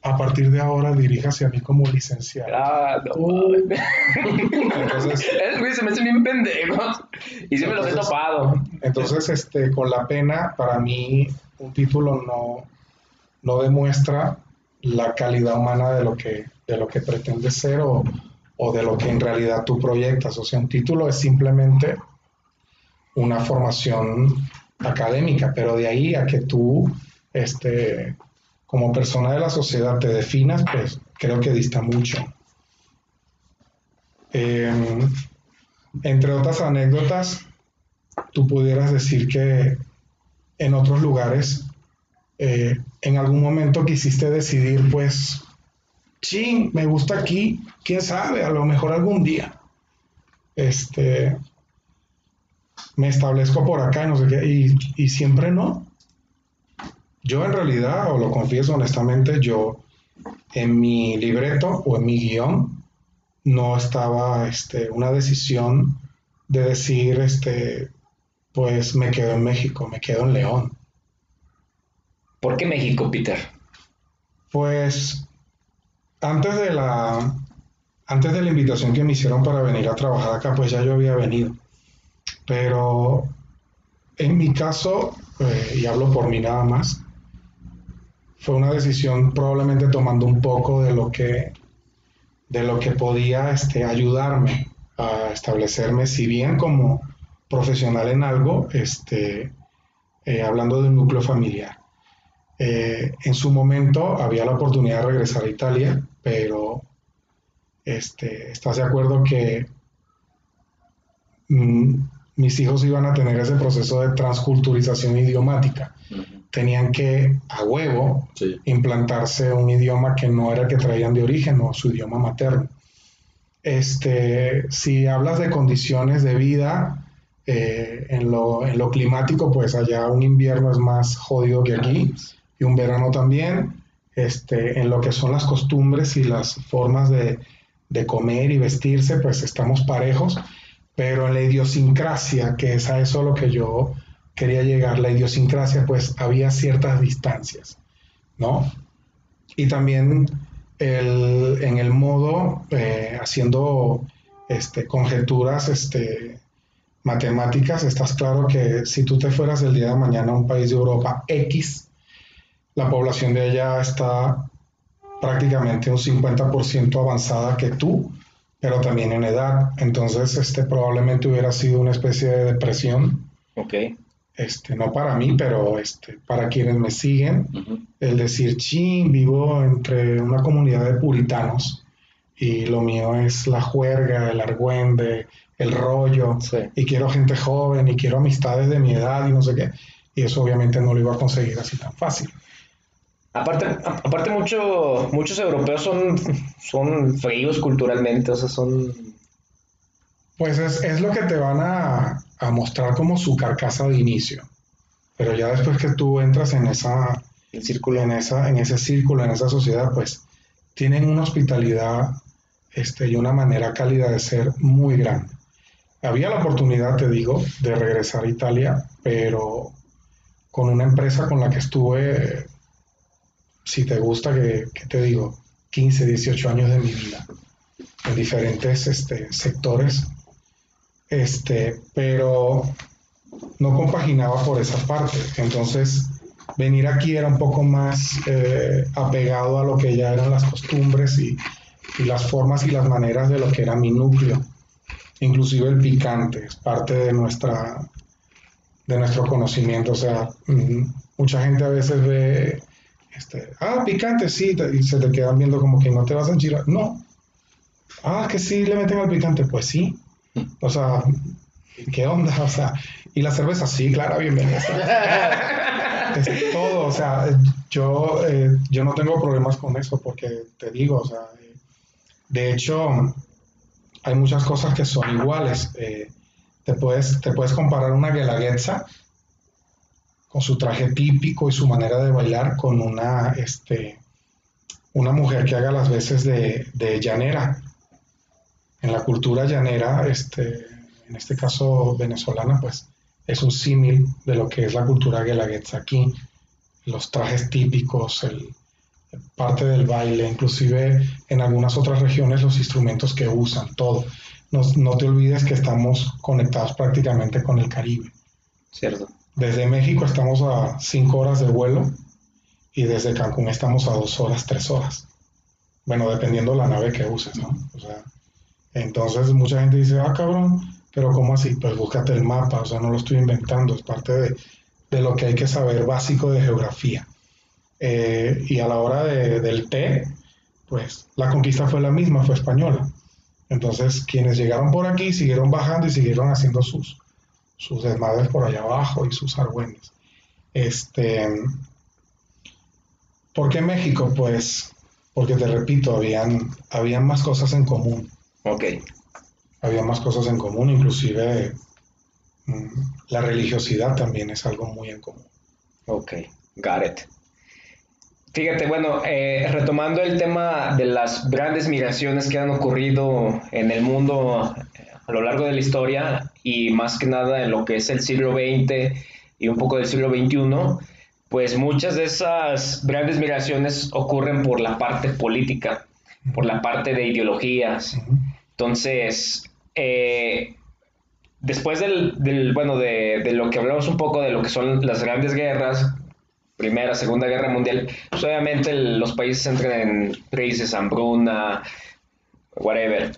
a partir de ahora diríjase a mí como licenciado. Ah, no. Entonces, güey, se me hace bien pendejo. Y sí me los he topado. Entonces, este, con la pena, para mí, un título no, no demuestra la calidad humana de lo que, de lo que pretende ser o, o de lo que en realidad tú proyectas. O sea, un título es simplemente una formación académica, pero de ahí a que tú este, como persona de la sociedad te definas, pues creo que dista mucho. Em, entre otras anécdotas, tú pudieras decir que en otros lugares, eh, en algún momento quisiste decidir, pues, sí, me gusta aquí, quién sabe, a lo mejor algún día. Este, me establezco por acá y no sé qué, y, y siempre no. Yo en realidad, o lo confieso honestamente, yo en mi libreto o en mi guion no estaba este, una decisión de decir, este, pues me quedo en México, me quedo en León. ¿Por qué México, Peter? Pues antes de la antes de la invitación que me hicieron para venir a trabajar acá, pues ya yo había venido. Pero en mi caso, eh, y hablo por mí nada más, fue una decisión probablemente tomando un poco de lo que, de lo que podía este, ayudarme a establecerme, si bien como profesional en algo, este, eh, hablando de un núcleo familiar. Eh, en su momento había la oportunidad de regresar a Italia, pero este, ¿estás de acuerdo que mm, mis hijos iban a tener ese proceso de transculturización idiomática. Tenían que, a huevo, implantarse un idioma que no era el que traían de origen o su idioma materno. Este, si hablas de condiciones de vida, eh, en, lo, en, lo, climático, pues allá un invierno es más jodido que aquí y un verano también. Este, en lo que son las costumbres y las formas de, de comer y vestirse, pues estamos parejos, pero en la idiosincrasia, que es a eso lo que yo quería llegar, la idiosincrasia, pues había ciertas distancias, ¿no? Y también el, en el modo, eh, haciendo este, conjeturas este, matemáticas, estás claro que si tú te fueras el día de mañana a un país de Europa X, la población de allá está prácticamente un 50% avanzada que tú, pero también en edad. Entonces, este probablemente hubiera sido una especie de depresión. Ok. Este, no para mí, pero este, para quienes me siguen, el decir, ching, vivo entre una comunidad de puritanos y lo mío es la juerga, el argüende, el rollo, y quiero gente joven y quiero amistades de mi edad y no sé qué. Y eso obviamente no lo iba a conseguir así tan fácil. Aparte, aparte mucho, muchos europeos son, son culturalmente, o sea, son... Pues es, lo que te van a, mostrar como su carcasa de inicio. Pero ya después que tú entras en esa, El círculo. en esa, en ese círculo, en esa sociedad, pues tienen una hospitalidad este, y una manera cálida de ser muy grande. Había la oportunidad, te digo, de regresar a Italia, pero con una empresa con la que estuve si te gusta, que, te digo, 15, 18 años de mi vida en diferentes este, sectores, este, pero no compaginaba por esa parte. Entonces, venir aquí era un poco más eh, apegado a lo que ya eran las costumbres y, y, las formas y las maneras de lo que era mi núcleo. Inclusive el picante es parte de nuestra de nuestro conocimiento. O sea, mm, mucha gente a veces ve este, ah, picante, sí, y se te quedan viendo como que no te vas a enchilar. No. Ah, que sí le meten al picante, pues sí. O sea, ¿qué onda? O sea, y la cerveza, sí, claro, bienvenida. es todo, o sea, yo, eh, yo no tengo problemas con eso porque te digo, o sea, eh, de hecho, hay muchas cosas que son iguales. Eh, te, puedes, te puedes comparar una guelaguetza con su traje típico y su manera de bailar con una, este, una mujer que haga las veces de, llanera. En la cultura llanera, este, en este caso venezolana, pues es un símil de lo que es la cultura guelaguetza aquí. Los trajes típicos, el, parte del baile, inclusive en algunas otras regiones los instrumentos que usan, todo. No, no te olvides que estamos conectados prácticamente con el Caribe. Cierto. Desde México estamos a cinco horas de vuelo y desde Cancún estamos a dos horas, tres horas. Bueno, dependiendo la nave que uses, ¿no? Entonces mucha gente dice, ah, cabrón, pero ¿cómo así? Pues búscate el mapa, o sea, no lo estoy inventando, es parte de, de lo que hay que saber básico de geografía. Eh, y a la hora de, del té, pues la conquista fue la misma, fue española. Entonces, quienes llegaron por aquí siguieron bajando y siguieron haciendo sus, sus desmadres por allá abajo y sus argüendes. Este, ¿Por qué México? Pues porque te repito, habían, habían más cosas en común. Ok. Había más cosas en común, inclusive mm, la religiosidad también es algo muy en común. Ok, got it. Fíjate, bueno, eh, retomando el tema de las grandes migraciones que han ocurrido en el mundo a lo largo de la historia y más que nada en lo que es el siglo XX y un poco del siglo XXI, pues muchas de esas grandes migraciones ocurren por la parte política, por la parte de ideologías. Entonces, eh, después del, bueno, de, de, lo que hablamos un poco de lo que son las grandes guerras, Primera, Segunda Guerra Mundial, pues obviamente los países entran en crisis, hambruna, whatever.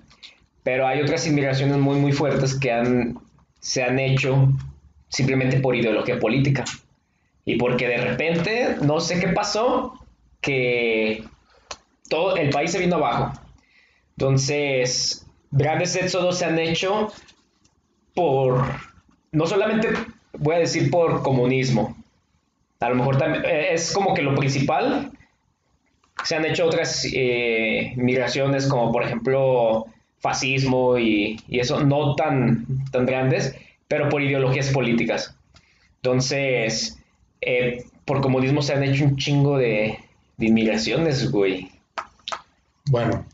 Pero hay otras inmigraciones muy, muy fuertes que han, se han hecho simplemente por ideología política. Y porque de repente, no sé qué pasó, que todo el país se vino abajo. Entonces, grandes éxodos se han hecho por no solamente voy a decir por comunismo, a lo mejor eh, es como que lo principal. Se han hecho otras eh, migraciones como por ejemplo fascismo y, y, eso, no tan, tan grandes, pero por ideologías políticas. Entonces, eh, por comunismo se han hecho un chingo de, de inmigraciones, güey. Bueno,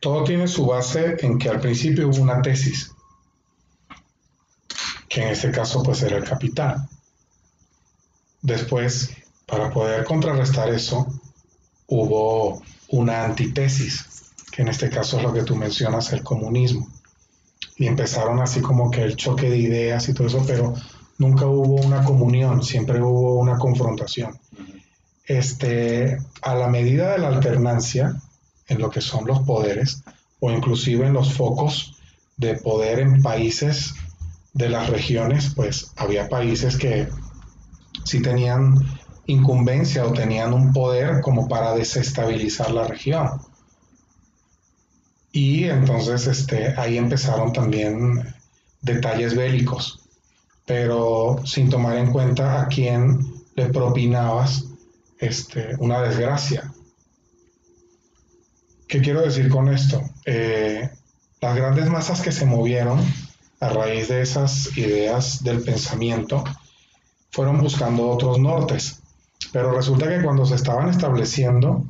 todo tiene su base en que al principio hubo una tesis, que en este caso pues era el capital. Después, para poder contrarrestar eso, hubo una antitesis, en este caso es lo que tú mencionas, el comunismo. Y empezaron así como que el choque de ideas y todo eso, pero nunca hubo una comunión, siempre hubo una confrontación. Este, a la medida de la alternancia en lo que son los poderes, o inclusive en los focos de poder en países de las regiones, pues había países que sí tenían incumbencia o tenían un poder como para desestabilizar la región. Y entonces este, ahí empezaron también detalles bélicos, pero sin tomar en cuenta a quién le propinabas este, una desgracia. ¿Qué quiero decir con esto? Eh, las grandes masas que se movieron a raíz de esas ideas del pensamiento fueron buscando otros nortes. Pero resulta que cuando se estaban estableciendo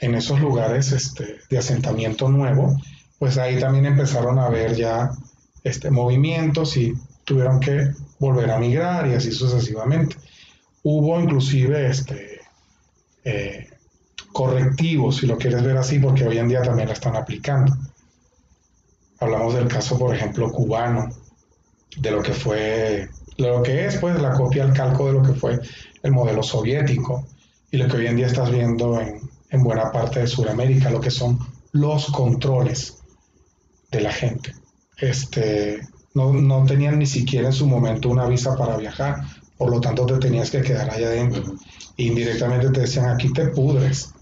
en esos lugares este, de asentamiento nuevo, pues ahí también empezaron a haber ya este, movimientos y tuvieron que volver a migrar y así sucesivamente. Hubo inclusive este, eh, correctivos, si lo quieres ver así, porque hoy en día también la están aplicando. Hablamos del caso, por ejemplo, cubano, de lo que fue, de lo que es pues la copia al calco de lo que fue el modelo soviético y lo que hoy en día estás viendo en, en buena parte de Sudamérica, lo que son los controles de la gente. Este, no, no, tenían ni siquiera en su momento una visa para viajar, por lo tanto te tenías que quedar allá adentro. Indirectamente te decían, aquí te pudres.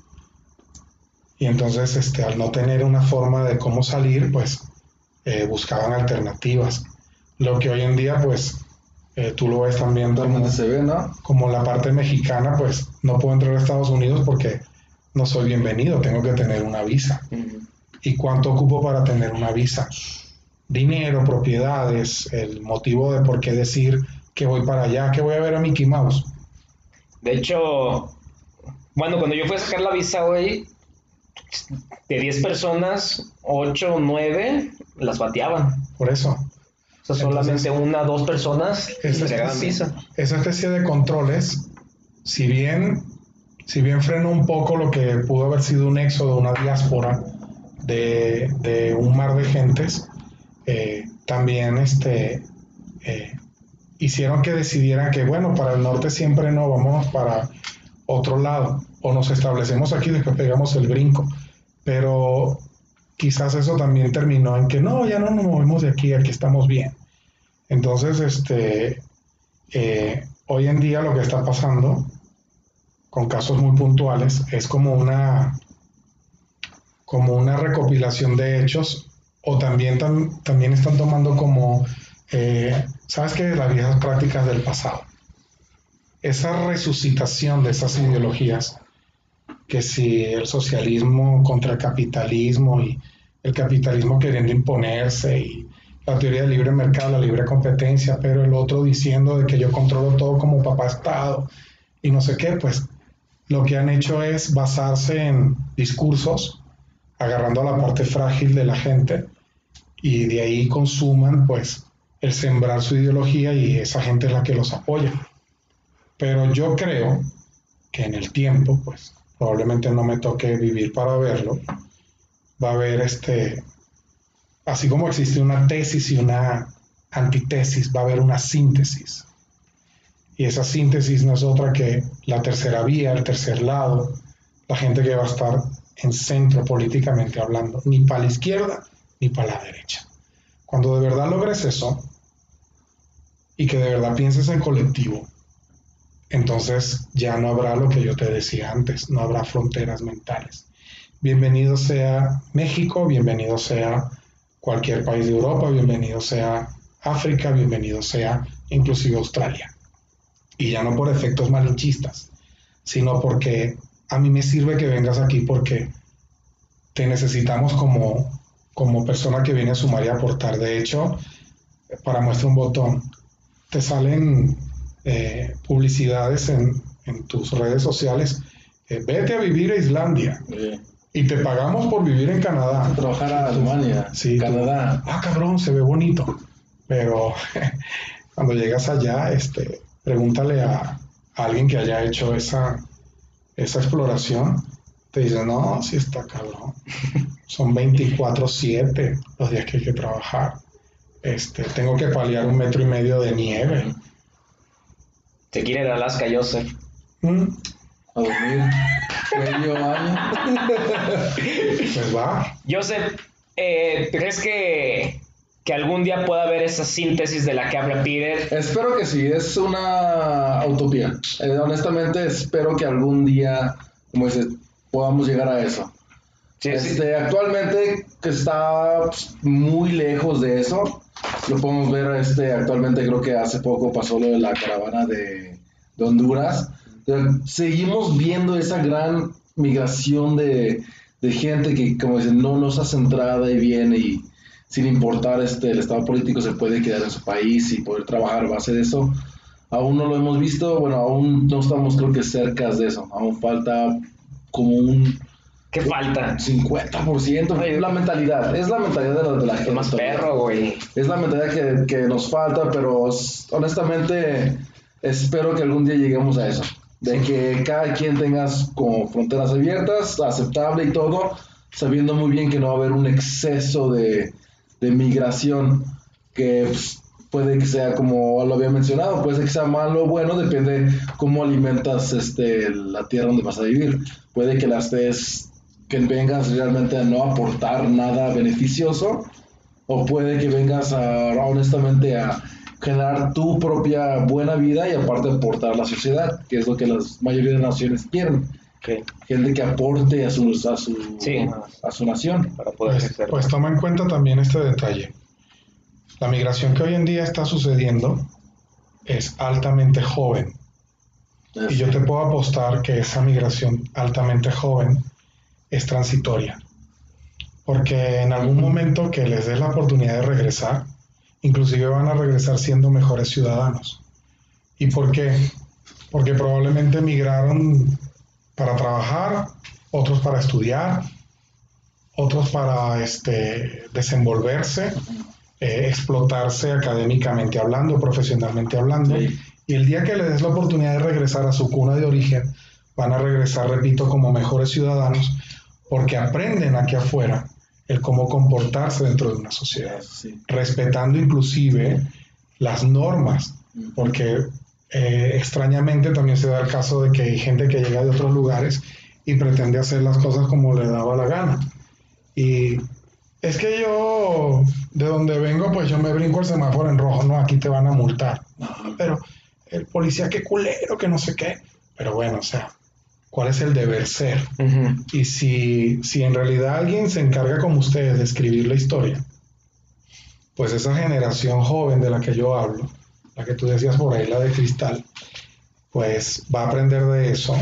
Y entonces, este, al no tener una forma de cómo salir, pues eh, buscaban alternativas. Lo que hoy en día, pues, eh, tú lo ves también como, se ve, ¿no? como la parte mexicana, pues no puedo entrar a Estados Unidos porque no soy bienvenido, tengo que tener una visa. ¿Y cuánto ocupo para tener una visa? Dinero, propiedades, el motivo de por qué decir que voy para allá, que voy a ver a Mickey Mouse. De hecho, bueno, cuando yo fui a sacar la visa, hoy de 10 personas, 8 o 9 las bateaban. Por eso. O sea, solamente una dos personas entregaban visa. Esa especie de controles, si bien, si bien frenó un poco lo que pudo haber sido un éxodo, una diáspora de, de un mar de gentes, eh, también este, eh, hicieron que decidieran que, bueno, para el norte siempre no, vamos para otro lado, o nos establecemos aquí, después pegamos el brinco. Pero quizás eso también terminó en que no, ya no nos movemos de aquí, aquí estamos bien. Entonces, este, eh, hoy en día lo que está pasando con casos muy puntuales es como una, como una recopilación de hechos o también, también están tomando como, eh, ¿sabes qué? Las viejas prácticas del pasado. Esa resucitación de esas ideologías, que si el socialismo contra el capitalismo y el capitalismo queriendo imponerse y la teoría del libre mercado, la libre competencia, pero el otro diciendo de que yo controlo todo como papá Estado y no sé qué, pues lo que han hecho es basarse en discursos, agarrando a la parte frágil de la gente y de ahí consuman pues el sembrar su ideología y esa gente es la que los apoya. Pero yo creo que en el tiempo, pues probablemente no me toque vivir para verlo, va a haber este, así como existe una tesis y una antitesis, va a haber una síntesis. Y esa síntesis no es otra que la tercera vía, el tercer lado, la gente que va a estar en centro políticamente hablando, ni para la izquierda ni para la derecha. Cuando de verdad logres eso y que de verdad pienses en colectivo, entonces ya no habrá lo que yo te decía antes, no habrá fronteras mentales. Bienvenido sea México, bienvenido sea cualquier país de Europa, bienvenido sea África, bienvenido sea inclusive Australia. Y ya no por efectos malinchistas, sino porque a mí me sirve que vengas aquí porque te necesitamos como, como persona que viene a sumar y aportar. De hecho, para muestra un botón, te salen eh, publicidades en, tus redes sociales. Eh, vete a vivir a Islandia. Y te pagamos por vivir en Canadá. Trabajar a Alemania, sí, Canadá. ah, cabrón, se ve bonito. Pero cuando llegas allá, este, pregúntale a, alguien que haya hecho esa, esa exploración. Te dice, no, sí está cabrón. Son 24-7 los días que hay que trabajar. Este, tengo que paliar un metro y medio de nieve. ¿Te quiere ir a Alaska, Joseph? ¿Mm? A dormir medio año. pues va. Joseph, eh, ¿crees que, que algún día pueda haber esa síntesis de la que habla Peter? Espero que sí, es una utopía. Eh, honestamente, espero que algún día, como dices, podamos llegar a eso. este, Actualmente que está pues, muy lejos de eso, lo podemos ver este, actualmente, creo que hace poco pasó lo de la caravana de, Honduras. seguimos viendo esa gran migración de, gente que, como dicen, no nos hace entrada y viene y sin importar este, el estado político se puede quedar en su país y poder trabajar a base de eso. Aún no lo hemos visto, bueno, aún no estamos creo que cerca de eso, aún falta como un ¿Qué falta? 50%. Es la mentalidad. Es la mentalidad de la, de la gente. Más perro, güey. Es la mentalidad que, que, nos falta, pero honestamente espero que algún día lleguemos a eso. De que cada quien tenga como fronteras abiertas, aceptable y todo, sabiendo muy bien que no va a haber un exceso de, de migración que pues, puede que sea como lo había mencionado, puede que sea malo o bueno, depende cómo alimentas este, la tierra donde vas a vivir. Puede que la estés que vengas realmente a no aportar nada beneficioso o puede que vengas a honestamente a generar tu propia buena vida y aparte aportar a la sociedad, que es lo que las mayoría de naciones quieren. Gente que aporte a su, a su, a su nación. Para poder pues, pues toma en cuenta también este detalle. La migración que hoy en día está sucediendo es altamente joven. Y yo te puedo apostar que esa migración altamente joven es transitoria. Porque en algún momento que les des la oportunidad de regresar, inclusive van a regresar siendo mejores ciudadanos. ¿Y por qué? Porque probablemente emigraron para trabajar, otros para estudiar, otros para este, desenvolverse, eh, explotarse académicamente hablando, profesionalmente hablando. Y el día que les des la oportunidad de regresar a su cuna de origen, van a regresar, repito, como mejores ciudadanos porque aprenden aquí afuera el cómo comportarse dentro de una sociedad, respetando inclusive las normas, porque eh, extrañamente también se da el caso de que hay gente que llega de otros lugares y pretende hacer las cosas como le daba la gana. Y es que yo, de donde vengo, pues yo me brinco el semáforo en rojo, no, aquí te van a multar. pero el policía, qué culero, que no sé qué. Pero bueno, o sea, cuál es el deber ser. Y si, si en realidad alguien se encarga como ustedes de escribir la historia, pues esa generación joven de la que yo hablo, la que tú decías por ahí, la de cristal, pues va a aprender de eso,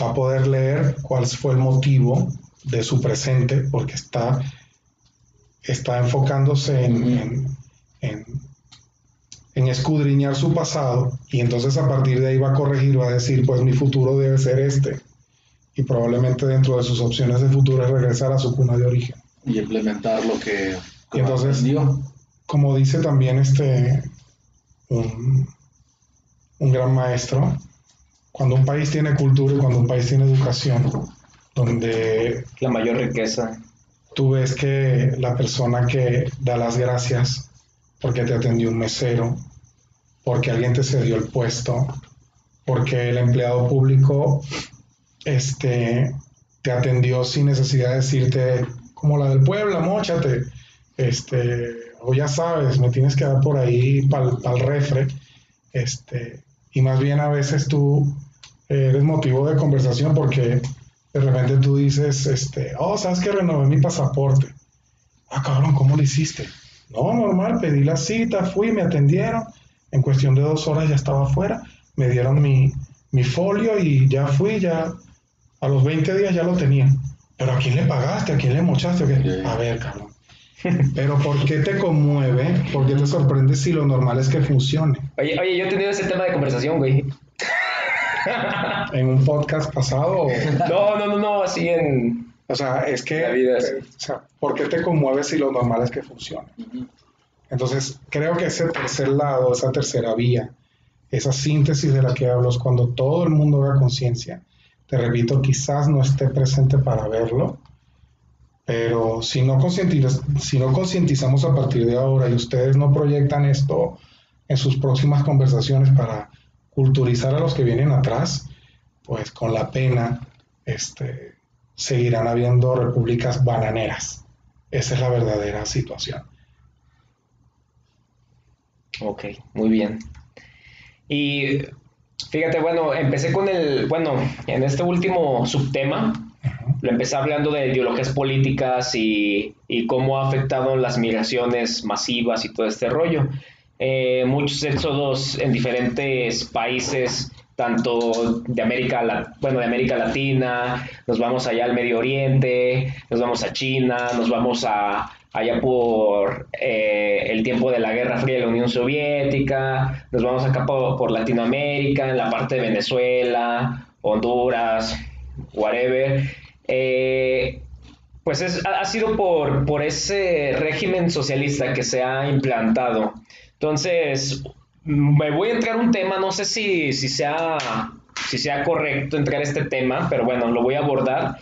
va a poder leer cuál fue el motivo de su presente, porque está, está enfocándose en, en escudriñar su pasado y entonces a partir de ahí va a corregir, va a decir, pues mi futuro debe ser este. Y probablemente dentro de sus opciones de futuro es regresar a su cuna de origen. Y implementar lo que... Y entonces, como dice también este, un, un gran maestro, cuando un país tiene cultura y cuando un país tiene educación, donde... La mayor riqueza. Tú ves que la persona que da las gracias porque te atendió un mesero, porque alguien te cedió el puesto, porque el empleado público este, te atendió sin necesidad de decirte, como la del pueblo, mochate, este, o ya sabes, me tienes que dar por ahí para el refre, este, y más bien a veces tú eres motivo de conversación porque de repente tú dices, este, oh, sabes que renové mi pasaporte. Ah, cabrón, ¿cómo lo hiciste? No, normal, pedí la cita, fui, me atendieron. En cuestión de dos horas ya estaba afuera. Me dieron mi, mi folio y ya fui, ya a los 20 días ya lo tenía. Pero ¿a quién le pagaste? ¿A quién le mochaste? A ver, cabrón. Pero ¿por qué te conmueve? ¿Por qué te sorprende si lo normal es que funcione? Oye, oye, yo he tenido ese tema de conversación, güey. ¿En un podcast pasado? No, no, no, no, así en... O sea, es que... La vida es- eh, o sea, ¿por qué te conmueve si lo normal es que funcione? Entonces, creo que ese tercer lado, esa tercera vía, esa síntesis de la que hablo es cuando todo el mundo haga conciencia. Te repito, quizás no esté presente para verlo, pero si no, si no concientizamos a partir de ahora y ustedes no proyectan esto en sus próximas conversaciones para culturizar a los que vienen atrás, pues con la pena este, seguirán habiendo repúblicas bananeras. Esa es la verdadera situación. Ok, muy bien. Y fíjate, bueno, empecé con el, bueno, en este último subtema. Lo empecé hablando de ideologías políticas y, y cómo ha afectado las migraciones masivas y todo este rollo. Eh, muchos éxodos en diferentes países, tanto de América, bueno, de América Latina, nos vamos allá al Medio Oriente, nos vamos a China, nos vamos a allá por eh, el tiempo de la Guerra Fría de la Unión Soviética, nos vamos acá por Latinoamérica, en la parte de Venezuela, Honduras, whatever. Eh, pues es- ha, sido por, por ese régimen socialista que se ha implantado. Entonces, me voy a entrar un tema, no sé si, si, sea, si sea correcto entrar este tema, pero bueno, lo voy a abordar.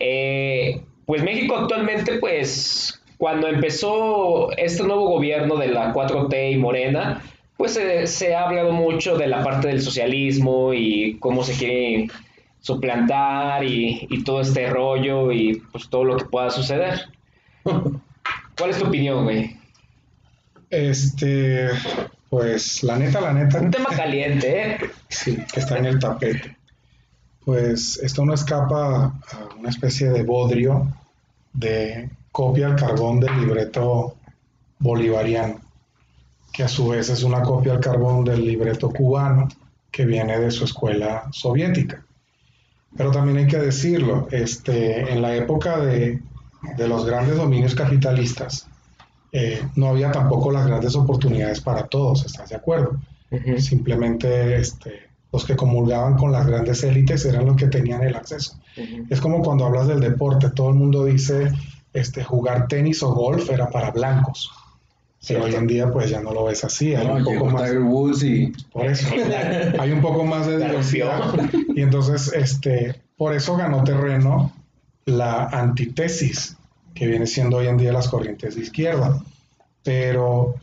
Eh, pues México actualmente, pues cuando empezó este nuevo gobierno de la 4T y Morena, pues se, se ha hablado mucho de la parte del socialismo y cómo se quiere suplantar y, y todo este rollo y pues todo lo que pueda suceder. ¿Cuál es tu opinión, güey? Este, pues la neta, la neta, Un tema caliente, ¿eh? sí, que está en el tapete. Pues esto no escapa a una especie de bodrio de copia al carbón del libreto bolivariano, que a su vez es una copia al carbón del libreto cubano que viene de su escuela soviética. Pero también hay que decirlo, este, en la época de, de los grandes dominios capitalistas, eh, no había tampoco las grandes oportunidades para todos, ¿estás de acuerdo? Simplemente este, los que comulgaban con las grandes élites eran los que tenían el acceso. Es como cuando hablas del deporte, todo el mundo dice este, jugar tenis o golf era para blancos. Pero hoy en día pues ya no lo ves así, hay No, un poco más. Tiger Woods y Por eso, hay un poco más de diversidad. Y entonces, este, por eso ganó terreno la antítesis que viene siendo hoy en día las corrientes de izquierda. Pero,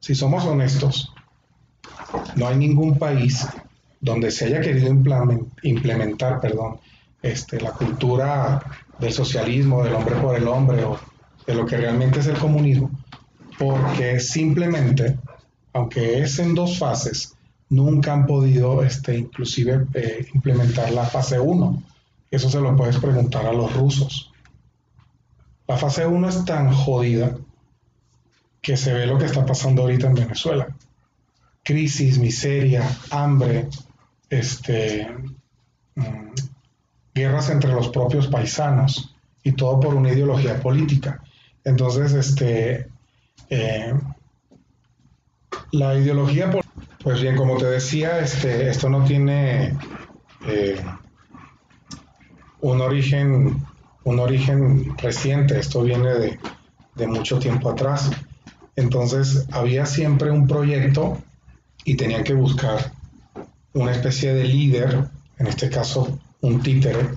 si somos honestos, no hay ningún país donde se haya querido implemen- implementar, perdón, este, la cultura del socialismo, del hombre por el hombre o de lo que realmente es el comunismo, porque simplemente, aunque es en dos fases, nunca han podido este, inclusive eh, implementar la fase 1. Eso se lo puedes preguntar a los rusos. La fase 1 es tan jodida que se ve lo que está pasando ahorita en Venezuela. Crisis, miseria, hambre, este, mm, guerras entre los propios paisanos y todo por una ideología política. Entonces, este, eh, la ideología, pues bien, como te decía, este, esto no tiene eh, un origen, un origen reciente. Esto viene de, de mucho tiempo atrás. Entonces, había siempre un proyecto y tenían que buscar una especie de líder, en este caso un títere,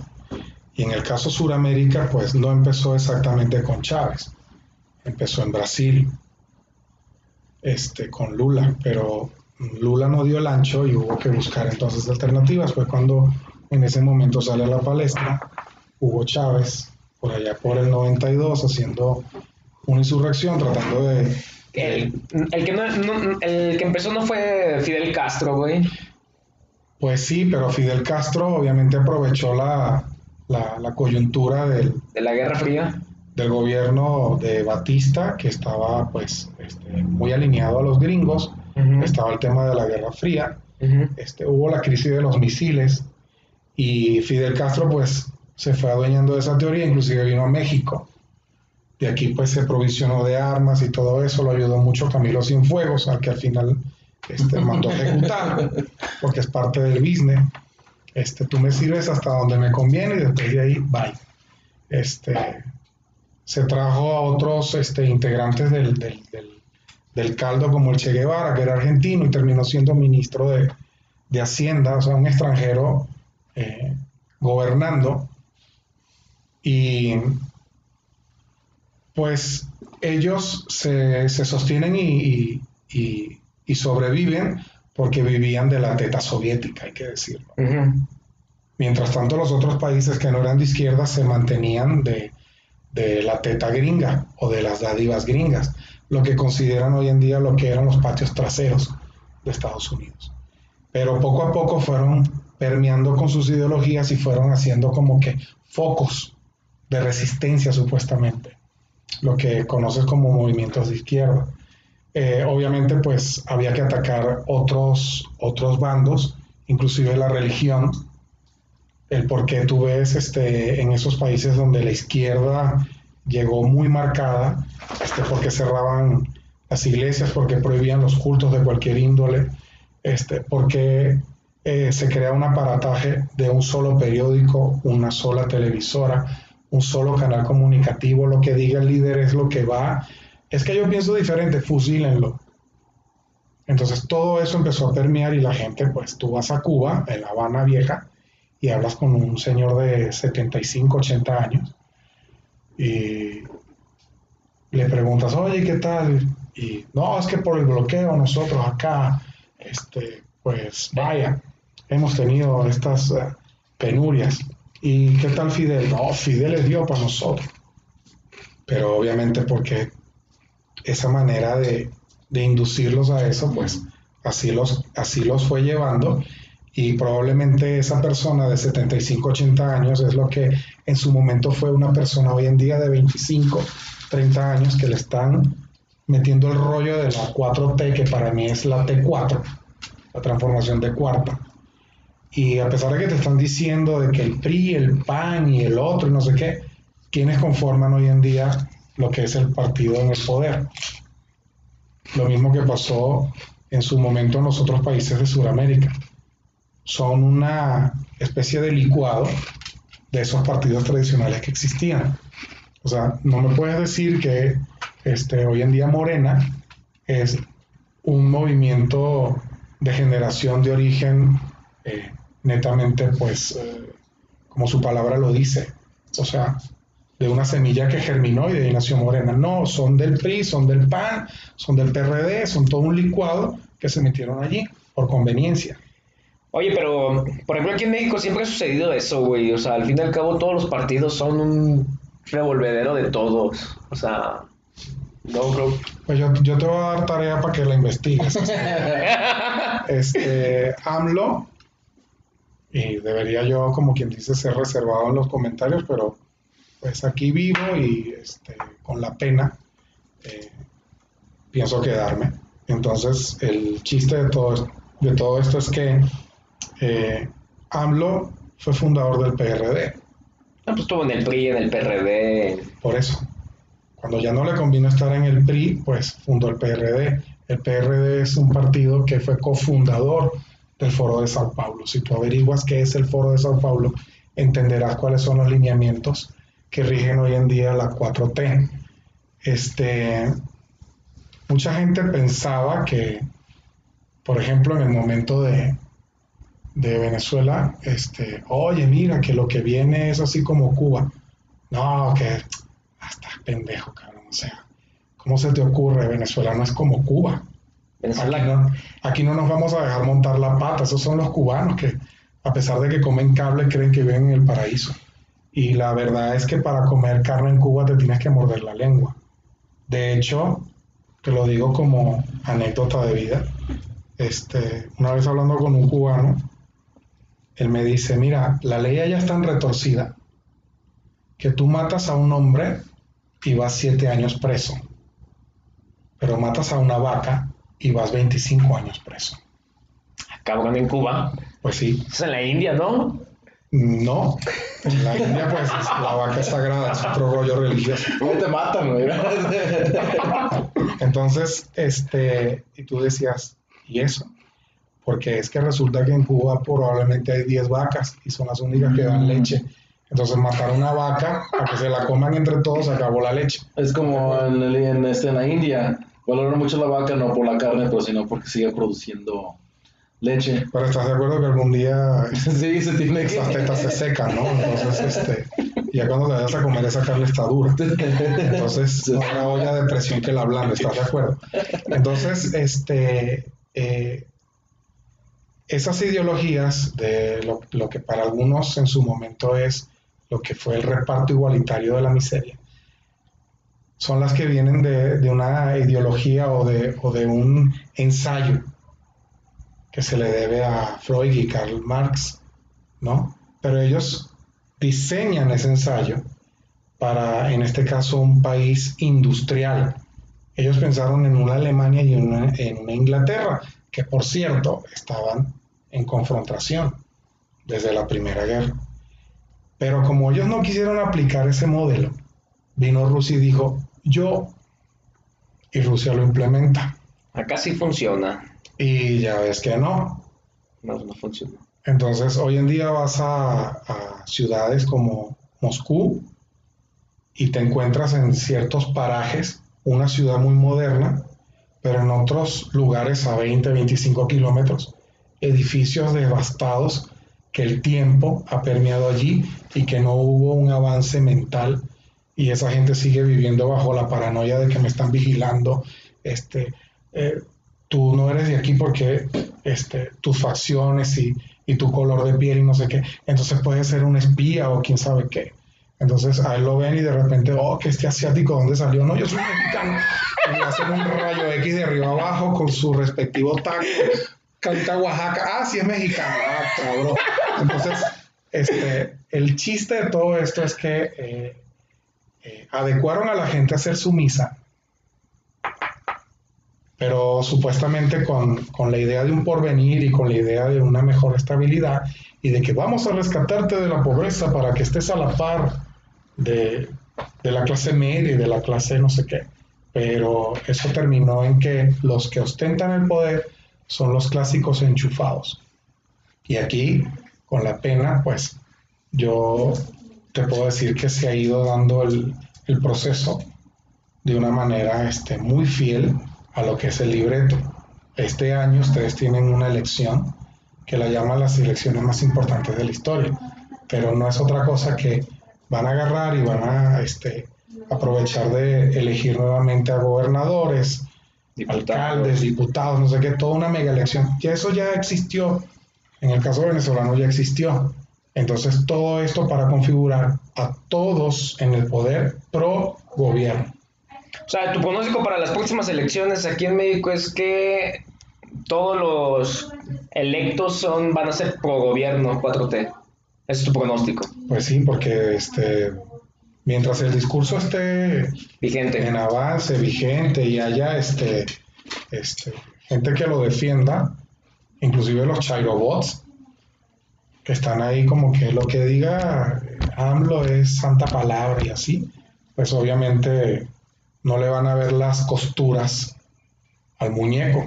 y en el caso Suramérica, pues no empezó exactamente con Chávez, empezó en Brasil, este, con Lula, pero Lula no dio el ancho y hubo que buscar entonces alternativas. Fue cuando en ese momento sale a la palestra Hugo Chávez, por allá por el 92, haciendo una insurrección, tratando de... El, el que no, no- el que empezó no fue Fidel Castro, güey. Pues sí, pero Fidel Castro obviamente aprovechó la, la, la coyuntura del, De la Guerra Fría. Del gobierno de Batista, que estaba pues este, muy alineado a los gringos, estaba el tema de la Guerra Fría, este, hubo la crisis de los misiles y Fidel Castro pues se fue adueñando de esa teoría, inclusive vino a México. De aquí pues se provisionó de armas y todo eso, lo ayudó mucho Camilo Cienfuegos, al que al final este, mandó ejecutar, porque es parte del business. Este, tú me sirves hasta donde me conviene y después de ahí, bye. Este, se trajo a otros este, integrantes del, del- del- del caldo como el Che Guevara, que era argentino y terminó siendo ministro de, de Hacienda, o sea, un extranjero eh, gobernando. Y pues ellos se, se sostienen y, y- y- y sobreviven porque vivían de la teta soviética, hay que decirlo. Mientras tanto, los otros países que no eran de izquierda se mantenían de, de la teta gringa o de las dádivas gringas, lo que consideran hoy en día lo que eran los patios traseros de Estados Unidos. Pero poco a poco fueron permeando con sus ideologías y fueron haciendo como que focos de resistencia supuestamente, lo que conoces como movimientos de izquierda. Eh, obviamente pues había que atacar otros, otros bandos, inclusive la religión, el por qué tú ves este, en esos países donde la izquierda llegó muy marcada, este, porque cerraban las iglesias, porque prohibían los cultos de cualquier índole, este, porque eh, se crea un aparataje de un solo periódico, una sola televisora, un solo canal comunicativo, lo que diga el líder es lo que va. Es que yo pienso diferente, fusílenlo. Entonces todo eso empezó a permear y la gente, pues tú vas a Cuba, en La Habana Vieja, y hablas con un señor de 75, 80 años y le preguntas, oye, ¿qué tal? Y no, es que por el bloqueo nosotros acá, este, pues vaya, hemos tenido estas eh, penurias. ¿Y qué tal Fidel? No, Fidel es Dios para nosotros. Pero obviamente porque esa manera de, de inducirlos a eso, pues así los, así los fue llevando y probablemente esa persona de 75, 80 años es lo que en su momento fue una persona hoy en día de 25, 30 años que le están metiendo el rollo de la 4T, que para mí es la T4, la transformación de cuarta. Y a pesar de que te están diciendo de que el PRI, el PAN y el otro no sé qué, ¿quiénes conforman hoy en día lo que es el partido en el poder? Lo mismo que pasó en su momento en los otros países de Sudamérica son una especie de licuado de esos partidos tradicionales que existían. O sea, no me puedes decir que este, hoy en día Morena es un movimiento de generación de origen eh, netamente, pues, eh, como su palabra lo dice. O sea, de una semilla que germinó y de ahí nació Morena. No, son del PRI, son del PAN, son del PRD, son todo un licuado que se metieron allí por conveniencia. Oye, pero por ejemplo aquí en México siempre ha sucedido eso, güey. O sea, al fin y al cabo todos los partidos son un revolvedero de todos. O sea, no creo. Pues yo, yo te voy a dar tarea para que la investigues. Este, AMLO, y debería yo, como quien dice, ser reservado en los comentarios, pero pues aquí vivo y este, con la pena eh, pienso quedarme. Entonces, el chiste de todo, de todo esto es que eh, AMLO fue fundador del PRD. Ah, pues estuvo en el PRI, en el PRD. Por eso, cuando ya no le convino estar en el PRI, pues fundó el PRD. El PRD es un partido que fue cofundador del Foro de Sao Paulo. Si tú averiguas qué es el Foro de Sao Paulo, entenderás cuáles son los lineamientos que rigen hoy en día la 4T. Este, mucha gente pensaba que, por ejemplo, en el momento de, de Venezuela, este, oye, mira, que lo que viene es así como Cuba. No, que hasta pendejo, cabrón. O sea, ¿cómo se te ocurre? Venezuela no es como Cuba. Venezuela. Aquí no, aquí no nos vamos a dejar montar la pata. Esos son los cubanos que, a pesar de que comen cable, creen que viven en el paraíso. Y la verdad es que para comer carne en Cuba te tienes que morder la lengua. De hecho, te lo digo como anécdota de vida. Este, una vez hablando con un cubano, él me dice, mira, la ley allá es tan retorcida que tú matas a un hombre y vas 7 años preso. Pero matas a una vaca y vas 25 años preso. Cabrón en Cuba. Pues sí. Es en la India, ¿no? No. En la India, pues la vaca es sagrada, es otro rollo religioso. ¿Cómo te matan, güey? Entonces, este, y tú decías, ¿y eso? Porque es que resulta que en Cuba probablemente hay 10 vacas y son las únicas que dan leche. Entonces, matar una vaca para que se la coman entre todos, acabó la leche. Es como en, el- en, este, en la India. Valoran mucho la vaca no por la carne, pero sino porque sigue produciendo leche. Pero estás de acuerdo que algún día Sí, se tiene que... esas tetas se secan, ¿no? Entonces, este, ya cuando te vayas a comer esa carne está dura. Entonces, no habrá olla de presión que la ablande, ¿estás de acuerdo? Entonces, este, eh, esas ideologías de lo, que para algunos en su momento es lo que fue el reparto igualitario de la miseria, son las que vienen de, de una ideología o de, o de un ensayo que se le debe a Freud y Karl Marx, ¿no? Pero ellos diseñan ese ensayo para, en este caso, un país industrial. Ellos pensaron en una Alemania y una, en una Inglaterra, que por cierto estaban en confrontación desde la Primera Guerra. Pero como ellos no quisieron aplicar ese modelo, vino Rusia y dijo, yo, y Rusia lo implementa. Acá sí funciona. Y ya ves que no, No, no funciona. Entonces, hoy en día vas a, a ciudades como Moscú y te encuentras en ciertos parajes una ciudad muy moderna, pero en otros lugares a 20, 25 kilómetros, edificios devastados que el tiempo ha permeado allí y que no hubo un avance mental y esa gente sigue viviendo bajo la paranoia de que me están vigilando, este, eh, tú no eres de aquí porque este, tus facciones y, y tu color de piel y no sé qué, entonces puedes ser un espía o quién sabe qué. Entonces a él lo ven y de repente, oh, que este asiático, ¿dónde salió? No, yo soy mexicano. Y hacen un rayo X de arriba abajo con su respectivo taco. Carita Oaxaca, ah, sí es mexicano, ah, cabrón. Entonces, este, el chiste de todo esto es que eh, eh, adecuaron a la gente a hacer su misa, pero supuestamente con, con la idea de un porvenir y con la idea de una mejor estabilidad y de que vamos a rescatarte de la pobreza para que estés a la par de, de la clase media y de la clase no sé qué. Pero eso terminó en que los que ostentan el poder son los clásicos enchufados. Y aquí, con la pena, pues yo te puedo decir que se ha ido dando el, proceso de una manera este, muy fiel a lo que es el libreto. Este año ustedes tienen una elección que la llaman las elecciones más importantes de la historia, pero no es otra cosa que van a agarrar y van a este, aprovechar de elegir nuevamente a gobernadores, Diputados. alcaldes, diputados, no sé qué, toda una mega elección. Ya eso ya existió, en el caso venezolano ya existió. Entonces todo esto para configurar a todos en el poder pro gobierno. O sea, tu pronóstico para las próximas elecciones aquí en México es que todos los electos son van a ser pro gobierno 4T. Ese es tu pronóstico. Pues sí, porque este, mientras el discurso esté Vigente. en avance, vigente y haya este, este, gente que lo defienda, inclusive los chairobots, que están ahí como que lo que diga AMLO es santa palabra y así, pues obviamente no le van a ver las costuras al muñeco.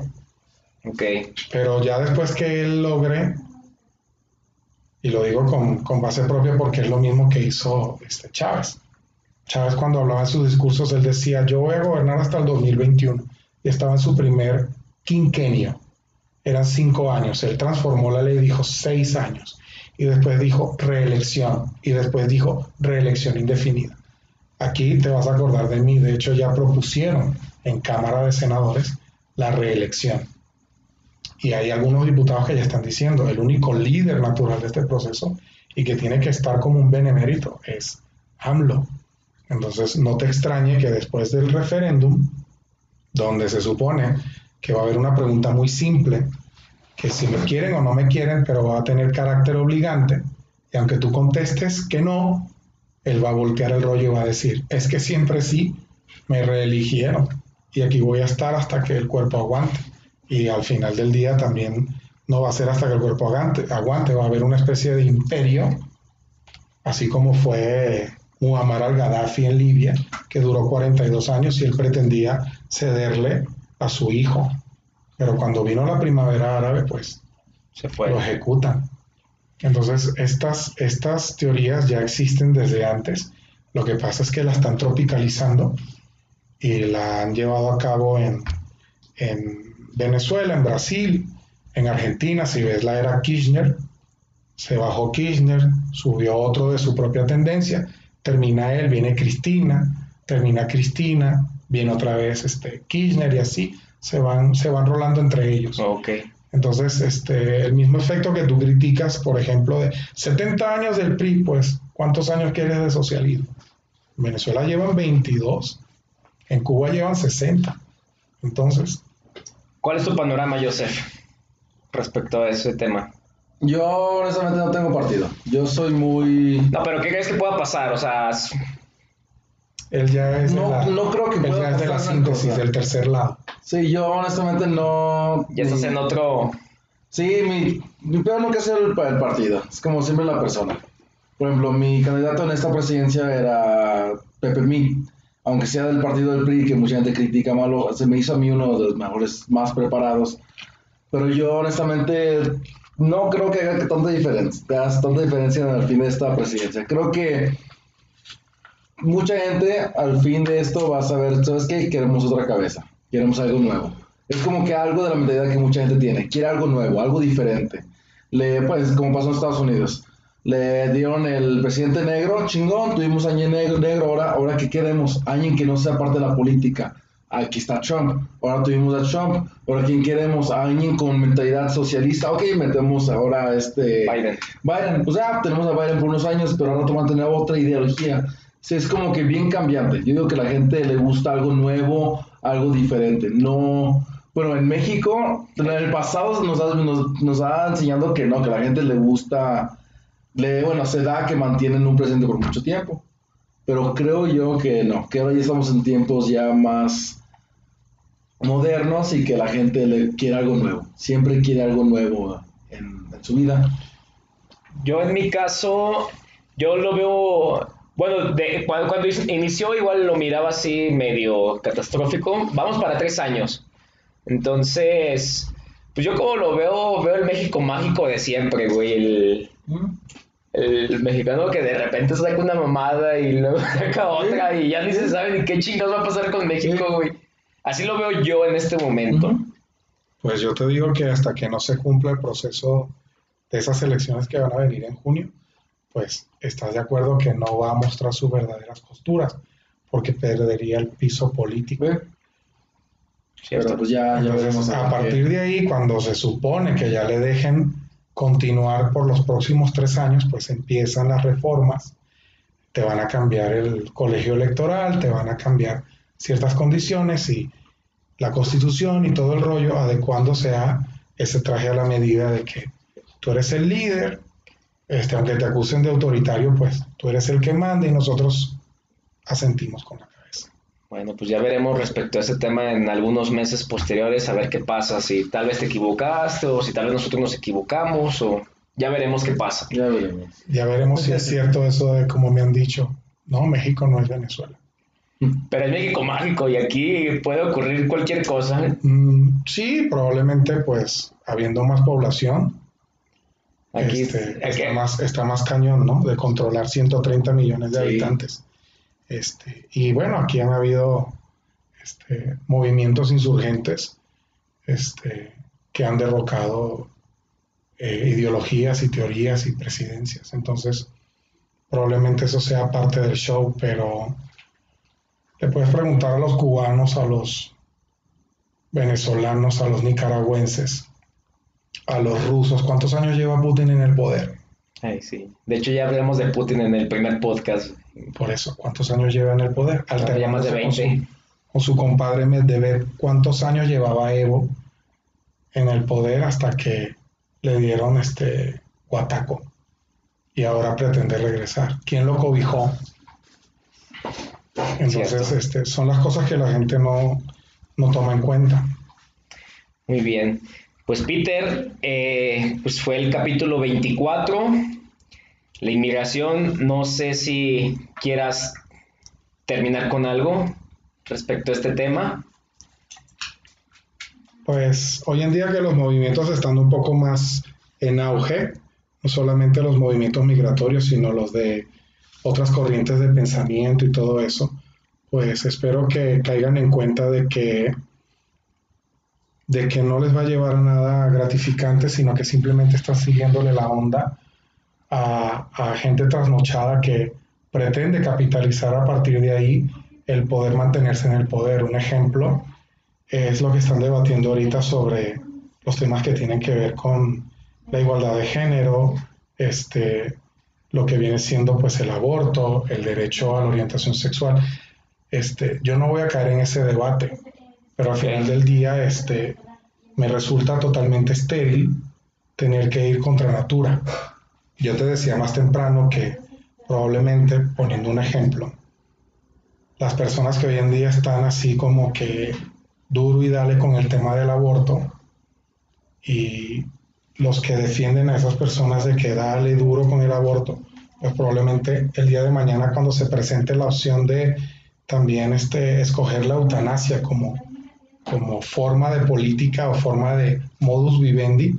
Ok. Pero ya después que él logre, y lo digo con, con base propia porque es lo mismo que hizo este Chávez. Chávez cuando hablaba en sus discursos, él decía, yo voy a gobernar hasta el 2021. Y estaba en su primer quinquenio. Eran cinco años. Él transformó la ley y dijo seis años. Y después dijo reelección. Y después dijo reelección indefinida. Aquí te vas a acordar de mí. De hecho, ya propusieron en Cámara de Senadores la reelección. Y hay algunos diputados que ya están diciendo, el único líder natural de este proceso y que tiene que estar como un benemérito es AMLO. Entonces, no te extrañe que después del referéndum, donde se supone que va a haber una pregunta muy simple, que si me quieren o no me quieren, pero va a tener carácter obligante, y aunque tú contestes que no, él va a voltear el rollo y va a decir, es que siempre sí me reeligieron y aquí voy a estar hasta que el cuerpo aguante. Y al final del día también no va a ser hasta que el cuerpo aguante, aguante va a haber una especie de imperio, así como fue Muammar al-Gaddafi en Libia, que duró 42 años y él pretendía cederle a su hijo. Pero cuando vino la primavera árabe, pues Se fue. lo ejecutan. Entonces, estas, estas teorías ya existen desde antes. Lo que pasa es que la están tropicalizando y la han llevado a cabo en, en Venezuela, en Brasil, en Argentina. Si ves la era Kirchner, se bajó Kirchner, subió otro de su propia tendencia, termina él, viene Cristina, termina Cristina, viene otra vez este Kirchner y así se van, se van rolando entre ellos. Entonces, este, el mismo efecto que tú criticas, por ejemplo, de 70 años del PRI, pues, ¿cuántos años quieres de socialismo? En Venezuela llevan 22, en Cuba llevan 60. Entonces, ¿Cuál es tu panorama, Joseph, respecto a ese tema? Yo honestamente no tengo partido. Yo soy muy... No, pero ¿qué crees que pueda pasar? O sea, él ya es de No- la, no creo que él pueda ya es de la pasar síntesis cosa. del tercer lado. Sí, yo honestamente no... ya estás en otro... Sí, mi, mi peor nunca sido el, el partido. Es como siempre la persona. Por ejemplo, mi candidato en esta presidencia era Pepe Mí. Aunque sea del partido del PRI, que mucha gente critica malo, se me hizo a mí uno de los mejores, más preparados. Pero yo honestamente no creo que haga tanta diferencia, que tanta diferencia al fin de esta presidencia. Creo que mucha gente al fin de esto va a saber, ¿sabes qué? Queremos otra cabeza, queremos algo nuevo. Es como que algo de la mentalidad que mucha gente tiene, quiere algo nuevo, algo diferente. Le, pues, como pasó en Estados Unidos, le dieron el presidente negro, chingón, tuvimos año negro, negro ahora, ahora ¿qué queremos? Alguien que no sea parte de la política. Aquí está Trump, ahora tuvimos a Trump, ahora ¿quién queremos? Alguien con mentalidad socialista, ok, metemos ahora a este... Biden. Biden, pues ya tenemos a Biden por unos años, pero ahora van a tener otra ideología. Sí, es como que bien cambiante. Yo digo que a la gente le gusta algo nuevo, algo diferente. No, bueno, en México, en el pasado nos ha, nos, nos ha enseñado que no, que a la gente le gusta, le, bueno, se da que mantienen un presente por mucho tiempo. Pero creo yo que no, que ahora ya estamos en tiempos ya más modernos y que la gente le quiere algo nuevo. Siempre quiere algo nuevo en, en su vida. Yo en mi caso, yo lo veo, bueno, de, cuando, cuando inició igual lo miraba así medio catastrófico. Vamos para tres años. Entonces, pues yo como lo veo, veo el México mágico de siempre, güey. El, el mexicano que de repente saca una mamada y luego saca otra y ya ni se sabe ni qué chingados va a pasar con México, güey. Así lo veo yo en este momento. Pues yo te digo que hasta que no se cumpla el proceso de esas elecciones que van a venir en junio, pues estás de acuerdo que no va a mostrar sus verdaderas costuras, porque perdería el piso político. ¿Cierto? Pero pues ya, ya Entonces, a partir de ahí, cuando se supone que ya le dejen continuar por los próximos tres años, pues empiezan las reformas, te van a cambiar el colegio electoral, te van a cambiar ciertas condiciones y la constitución y todo el rollo, adecuándose a ese traje a la medida de que tú eres el líder, este, aunque te acusen de autoritario, pues tú eres el que manda y nosotros asentimos con la cabeza. Bueno, pues ya veremos respecto a ese tema en algunos meses posteriores, a ver qué pasa, si tal vez te equivocaste o si tal vez nosotros nos equivocamos o ya veremos qué pasa. Ya veremos. Ya veremos si es cierto eso de como me han dicho, no, México no es Venezuela. Pero es México mágico y aquí puede ocurrir cualquier cosa. Mm, sí, probablemente pues habiendo más población, Aquí, este, está, más, está más cañón, ¿no? De controlar 130 millones de Sí. habitantes. Este, y bueno, aquí han habido este, movimientos insurgentes este, que han derrocado eh, ideologías y teorías y presidencias. Entonces, probablemente eso sea parte del show, pero le puedes preguntar a los cubanos, a los venezolanos, a los nicaragüenses, a los rusos, ¿cuántos años lleva Putin en el poder? Ay, sí. De hecho, ya hablamos de Putin en el primer podcast. Por eso, ¿cuántos años lleva en el poder? Ya más de Alternándose con 20. su- Con su, compadre Medvedev, ¿cuántos años llevaba Evo en el poder hasta que le dieron este guataco? Y ahora pretende regresar. ¿Quién lo cobijó? Entonces, este, son las cosas que la gente no, no toma en cuenta. Muy bien. Pues Peter, eh, pues fue el capítulo 24, la inmigración. No sé si quieras terminar con algo respecto a este tema. Pues hoy en día que los movimientos están un poco más en auge, no solamente los movimientos migratorios, sino los de otras corrientes de pensamiento y todo eso, pues espero que caigan en cuenta de que de que no les va a llevar nada gratificante, sino que simplemente están siguiéndole la onda a, a gente trasnochada que pretende capitalizar a partir de ahí el poder mantenerse en el poder. Un ejemplo es lo que están debatiendo ahorita sobre los temas que tienen que ver con la igualdad de género, este, lo que viene siendo pues el aborto, el derecho a la orientación sexual. Este, yo no voy a caer en ese debate, pero al final del día este, me resulta totalmente estéril tener que ir contra natura. Yo te decía más temprano que probablemente, poniendo un ejemplo, las personas que hoy en día están así como que duro y dale con el tema del aborto y los que defienden a esas personas de que dale duro con el aborto, pues probablemente el día de mañana cuando se presente la opción de también este, escoger la eutanasia como, como forma de política o forma de modus vivendi,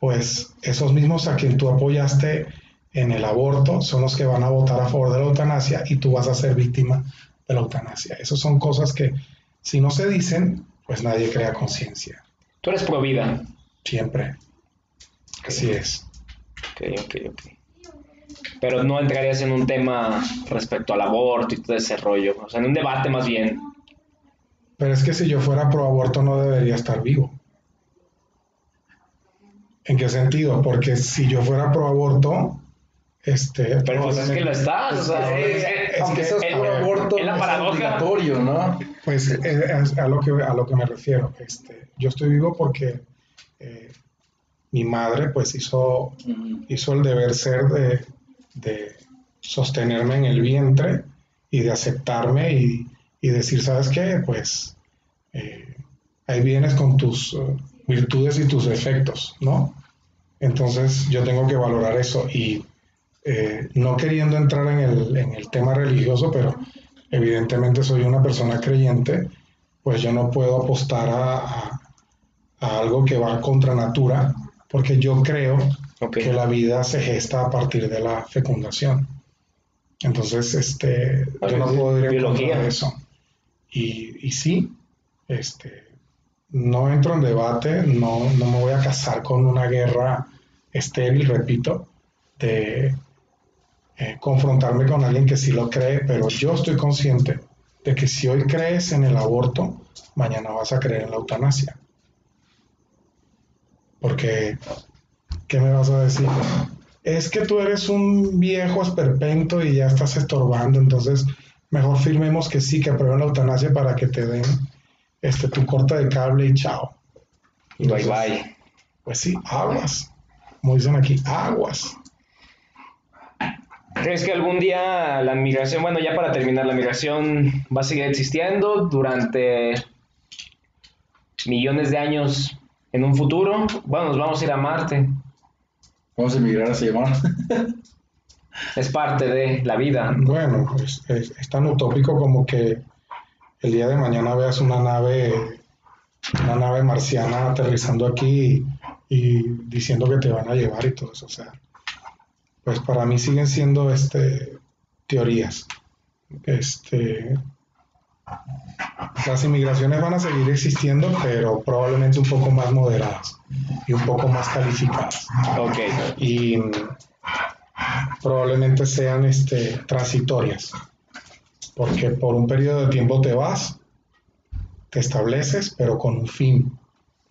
pues esos mismos a quien tú apoyaste en el aborto son los que van a votar a favor de la eutanasia y tú vas a ser víctima de la eutanasia. Esas son cosas que si no se dicen, pues nadie crea conciencia. Tú eres pro vida. Siempre. Así es. Ok, ok, ok. Pero no entrarías en un tema respecto al aborto y todo ese rollo. O sea, en un debate más bien. Pero es que si yo fuera pro aborto no debería estar vivo. ¿En qué sentido? Porque si yo fuera pro aborto, este, Pero pues es que lo estás. O sea, Es- es- es Aunque que- seas es- aborto, es la no paradoja. obligatorio, ¿no? Pues es a lo que a lo que me refiero. Este, yo estoy vivo porque eh, mi madre pues hizo hizo el deber ser de, de sostenerme en el vientre y de aceptarme y, y decir, ¿sabes qué? Pues eh, ahí vienes con tus eh, virtudes y tus defectos, ¿no? Entonces yo tengo que valorar eso y eh, no queriendo entrar en el, en el tema religioso, pero evidentemente soy una persona creyente, pues yo no puedo apostar a, a- a algo que va contra natura, porque yo creo Que la vida se gesta a partir de la fecundación. Entonces, este, yo no puedo ir en biología. contra de eso. Y, y sí, este, no entro en debate, no, no me voy a casar con una guerra estéril, repito, de eh, confrontarme con alguien que sí lo cree, pero yo estoy consciente de que si hoy crees en el aborto, mañana vas a creer en la eutanasia. Porque, ¿qué me vas a decir? Es que tú eres un viejo esperpento y ya estás estorbando, entonces mejor firmemos que sí, que aprueben la eutanasia para que te den este, tu corta de cable y chao. Bye bye. Pues sí, aguas. Como dicen aquí, aguas. ¿Crees que algún día la migración, bueno, ya para terminar, la migración va a seguir existiendo durante millones de años en un futuro? Bueno, nos vamos a ir a Marte. Vamos a emigrar a llamar. Es parte de la vida. Bueno, es, es- es tan utópico como que el día de mañana veas una nave, una nave marciana aterrizando aquí y, y diciendo que te van a llevar y todo eso. O sea, pues para mí siguen siendo este teorías. Este las inmigraciones van a seguir existiendo, pero probablemente un poco más moderadas y un poco más calificadas Ok. y probablemente sean este, transitorias, porque por un periodo de tiempo te vas, te estableces, pero con un fin,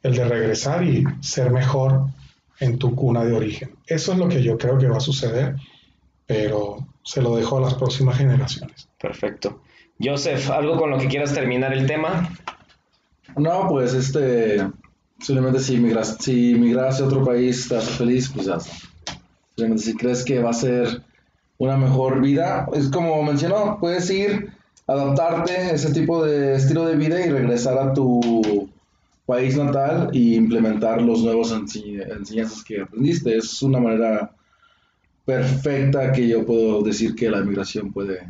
el de regresar y ser mejor en tu cuna de origen. Eso es lo que yo creo que va a suceder, pero se lo dejo a las próximas generaciones. Perfecto. Joseph, ¿algo con lo que quieras terminar el tema? No, pues este, simplemente si migras, si migras a otro país hace feliz, pues ya está. Simplemente si crees que va a ser una mejor vida, es como mencionó, puedes ir adaptarte a ese tipo de estilo de vida y regresar a tu país natal y implementar los nuevos enseñ- enseñanzas que aprendiste. Es una manera perfecta que yo puedo decir que la migración puede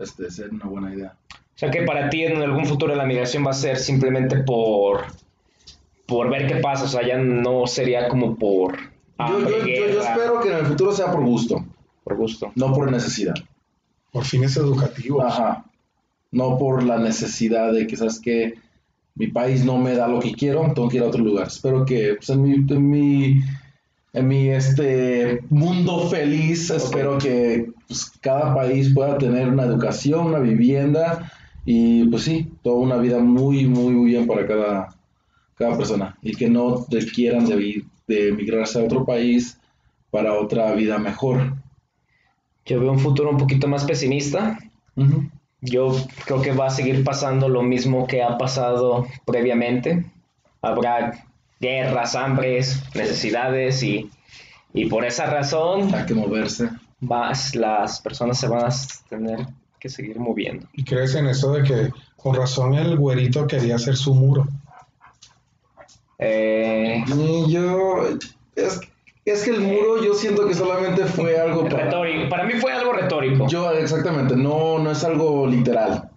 este, ser una buena idea. O sea que para ti en algún futuro la migración va a ser simplemente por, por ver qué pasa, o sea, ya no sería como por Yo, yo- yo- espero que en el futuro sea por gusto, por gusto. no por necesidad. Por fines educativos. Ajá. No por la necesidad de que, ¿sabes que Mi país no me da lo que quiero, tengo que ir a otro lugar. Espero que pues, en mi, en mi, en mi este mundo feliz, espero que pues, cada país pueda tener una educación, una vivienda y pues sí, toda una vida muy, muy, muy bien para cada, cada persona. Y que no requieran de, vi- de emigrarse a otro país para otra vida mejor. Yo veo un futuro un poquito más pesimista. Ujú. Yo creo que va a seguir pasando lo mismo que ha pasado previamente. Habrá guerras, hambres, necesidades y, y por esa razón Hay que moverse. más las personas se van a tener que seguir moviendo. ¿Y crees en eso de que con razón el güerito quería hacer su muro? Eh, Y yo, es, es que el muro yo siento que solamente fue algo para... retórico. Para mí fue algo retórico. Yo, exactamente, no, no es algo literal.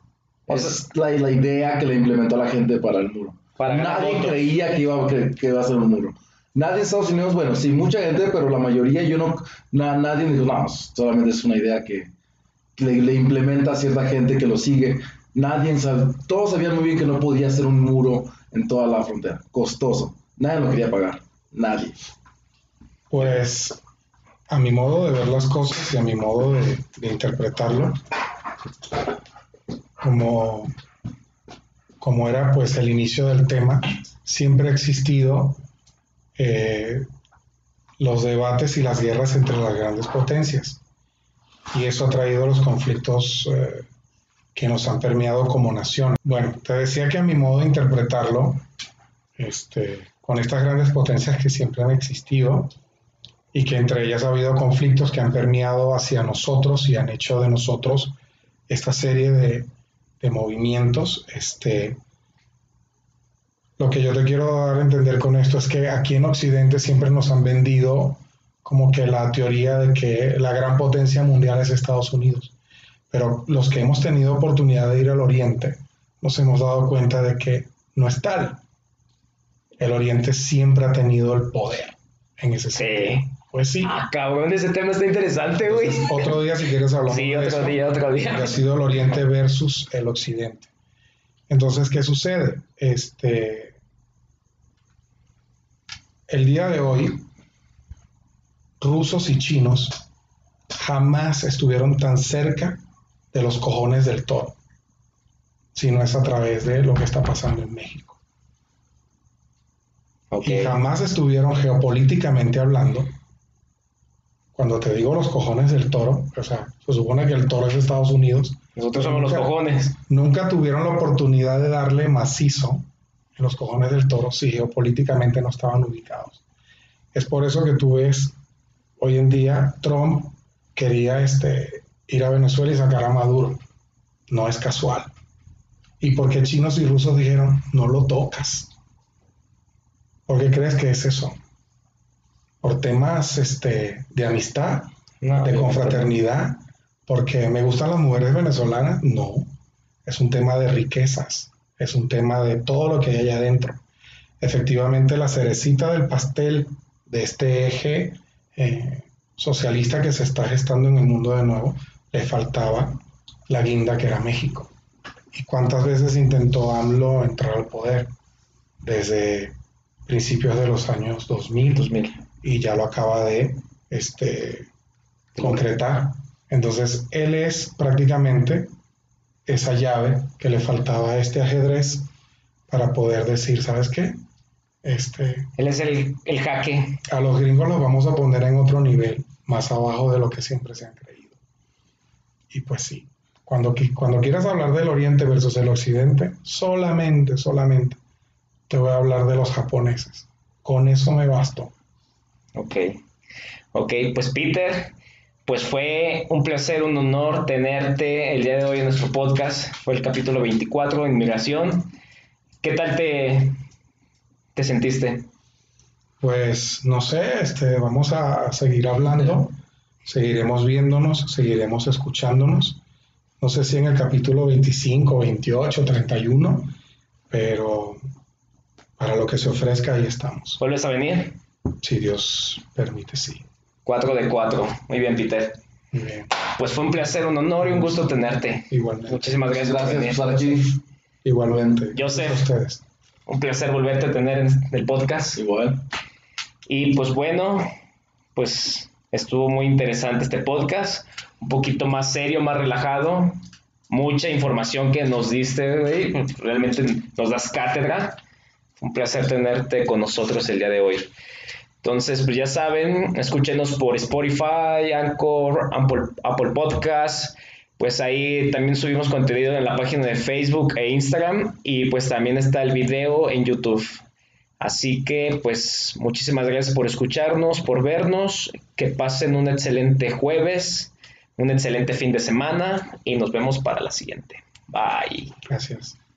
O es la, la idea que le implementó la gente para el muro. Para ganar Nadie votos. creía que iba, que, que iba a ser un muro. Nadie en Estados Unidos, bueno, sí, mucha gente, pero la mayoría, yo no, na- nadie dijo, no, solamente es una idea que, le, le implementa a cierta gente que lo sigue. Nadie, sab- todos sabían muy bien que no podía ser un muro en toda la frontera, costoso. Nadie lo quería pagar, nadie. Pues a mi modo de ver las cosas y a mi modo de, de interpretarlo, como, como era pues el inicio del tema, siempre ha existido eh, los debates y las guerras entre las grandes potencias. Y eso ha traído los conflictos eh, que nos han permeado como nación. Bueno, te decía que a mi modo de interpretarlo, este, con estas grandes potencias que siempre han existido, y que entre ellas ha habido conflictos que han permeado hacia nosotros y han hecho de nosotros esta serie de, de movimientos. Este, lo que yo te quiero dar a entender con esto es que aquí en Occidente siempre nos han vendido como que la teoría de que la gran potencia mundial es Estados Unidos. Pero los que hemos tenido oportunidad de ir al Oriente nos hemos dado cuenta de que no es tal. El Oriente siempre ha tenido el poder en ese sentido. Sí. Pues sí. Ah, cabrón, ese tema está interesante, güey. Otro día, si quieres, hablamos Sí, de otro eso, día, otro día. que ha sido el Oriente versus el Occidente. Entonces, ¿qué sucede? Este, el día de hoy, rusos y chinos jamás estuvieron tan cerca de los cojones del toro, si no es a través de lo que está pasando en México. Ok. Y jamás estuvieron geopolíticamente hablando. Cuando te digo los cojones del toro, o sea, se supone que el toro es Estados Unidos. Nosotros somos los cojones. Nunca tuvieron la oportunidad de darle macizo en los cojones del toro si geopolíticamente no estaban ubicados. Es por eso que tú ves hoy en día Trump quería este, ir a Venezuela y sacar a Maduro. No es casual. ¿Y por qué chinos y rusos dijeron no lo tocas? ¿Por qué crees que es eso? Por temas este, de amistad, No, de confraternidad, porque me gustan las mujeres venezolanas, no, es un tema de riquezas, es un tema de todo lo que hay allá adentro. Efectivamente, la cerecita del pastel de este eje eh, socialista que se está gestando en el mundo de nuevo, le faltaba la guinda que era México. ¿Y cuántas veces intentó AMLO entrar al poder? Desde principios de los años 2000, 2000. Y ya lo acaba de este, concretar. Entonces, él es prácticamente esa llave que le faltaba a este ajedrez para poder decir, ¿sabes qué? Este, Él es el, el jaque. a los gringos los vamos a poner en otro nivel, más abajo de lo que siempre se han creído. Y pues sí, cuando, cuando quieras hablar del Oriente versus el Occidente, solamente, solamente te voy a hablar de los japoneses. Con eso me basto. Ok. Ok, pues Peter, pues fue un placer, un honor tenerte el día de hoy en nuestro podcast. Fue el capítulo 24, Inmigración. ¿Qué tal te, te sentiste? Pues no sé, este, vamos a seguir hablando, seguiremos viéndonos, seguiremos escuchándonos. No sé si en el capítulo 25, 28, 31, pero para lo que se ofrezca ahí estamos. ¿Vuelves a venir? Si Dios permite, sí. 4 de 4. Muy bien, Peter. Muy bien. Pues fue un placer, un honor y un gusto tenerte. Igualmente. Muchísimas gracias, por venir. Gracias por estar aquí. Igualmente. Joseph. A ustedes. Un placer volverte a tener en el podcast. Igual. Y pues bueno, pues estuvo muy interesante este podcast, un poquito más serio, más relajado, mucha información que nos diste, güey, realmente nos das cátedra. Fue un placer tenerte con nosotros el día de hoy. Entonces, pues ya saben, escúchenos por Spotify, Anchor, Apple, Podcast. Pues ahí también subimos contenido en la página de Facebook e Instagram. Y pues también está el video en YouTube. Así que pues muchísimas gracias por escucharnos, por vernos, que pasen un excelente jueves, un excelente fin de semana y nos vemos para la siguiente. Bye. Gracias.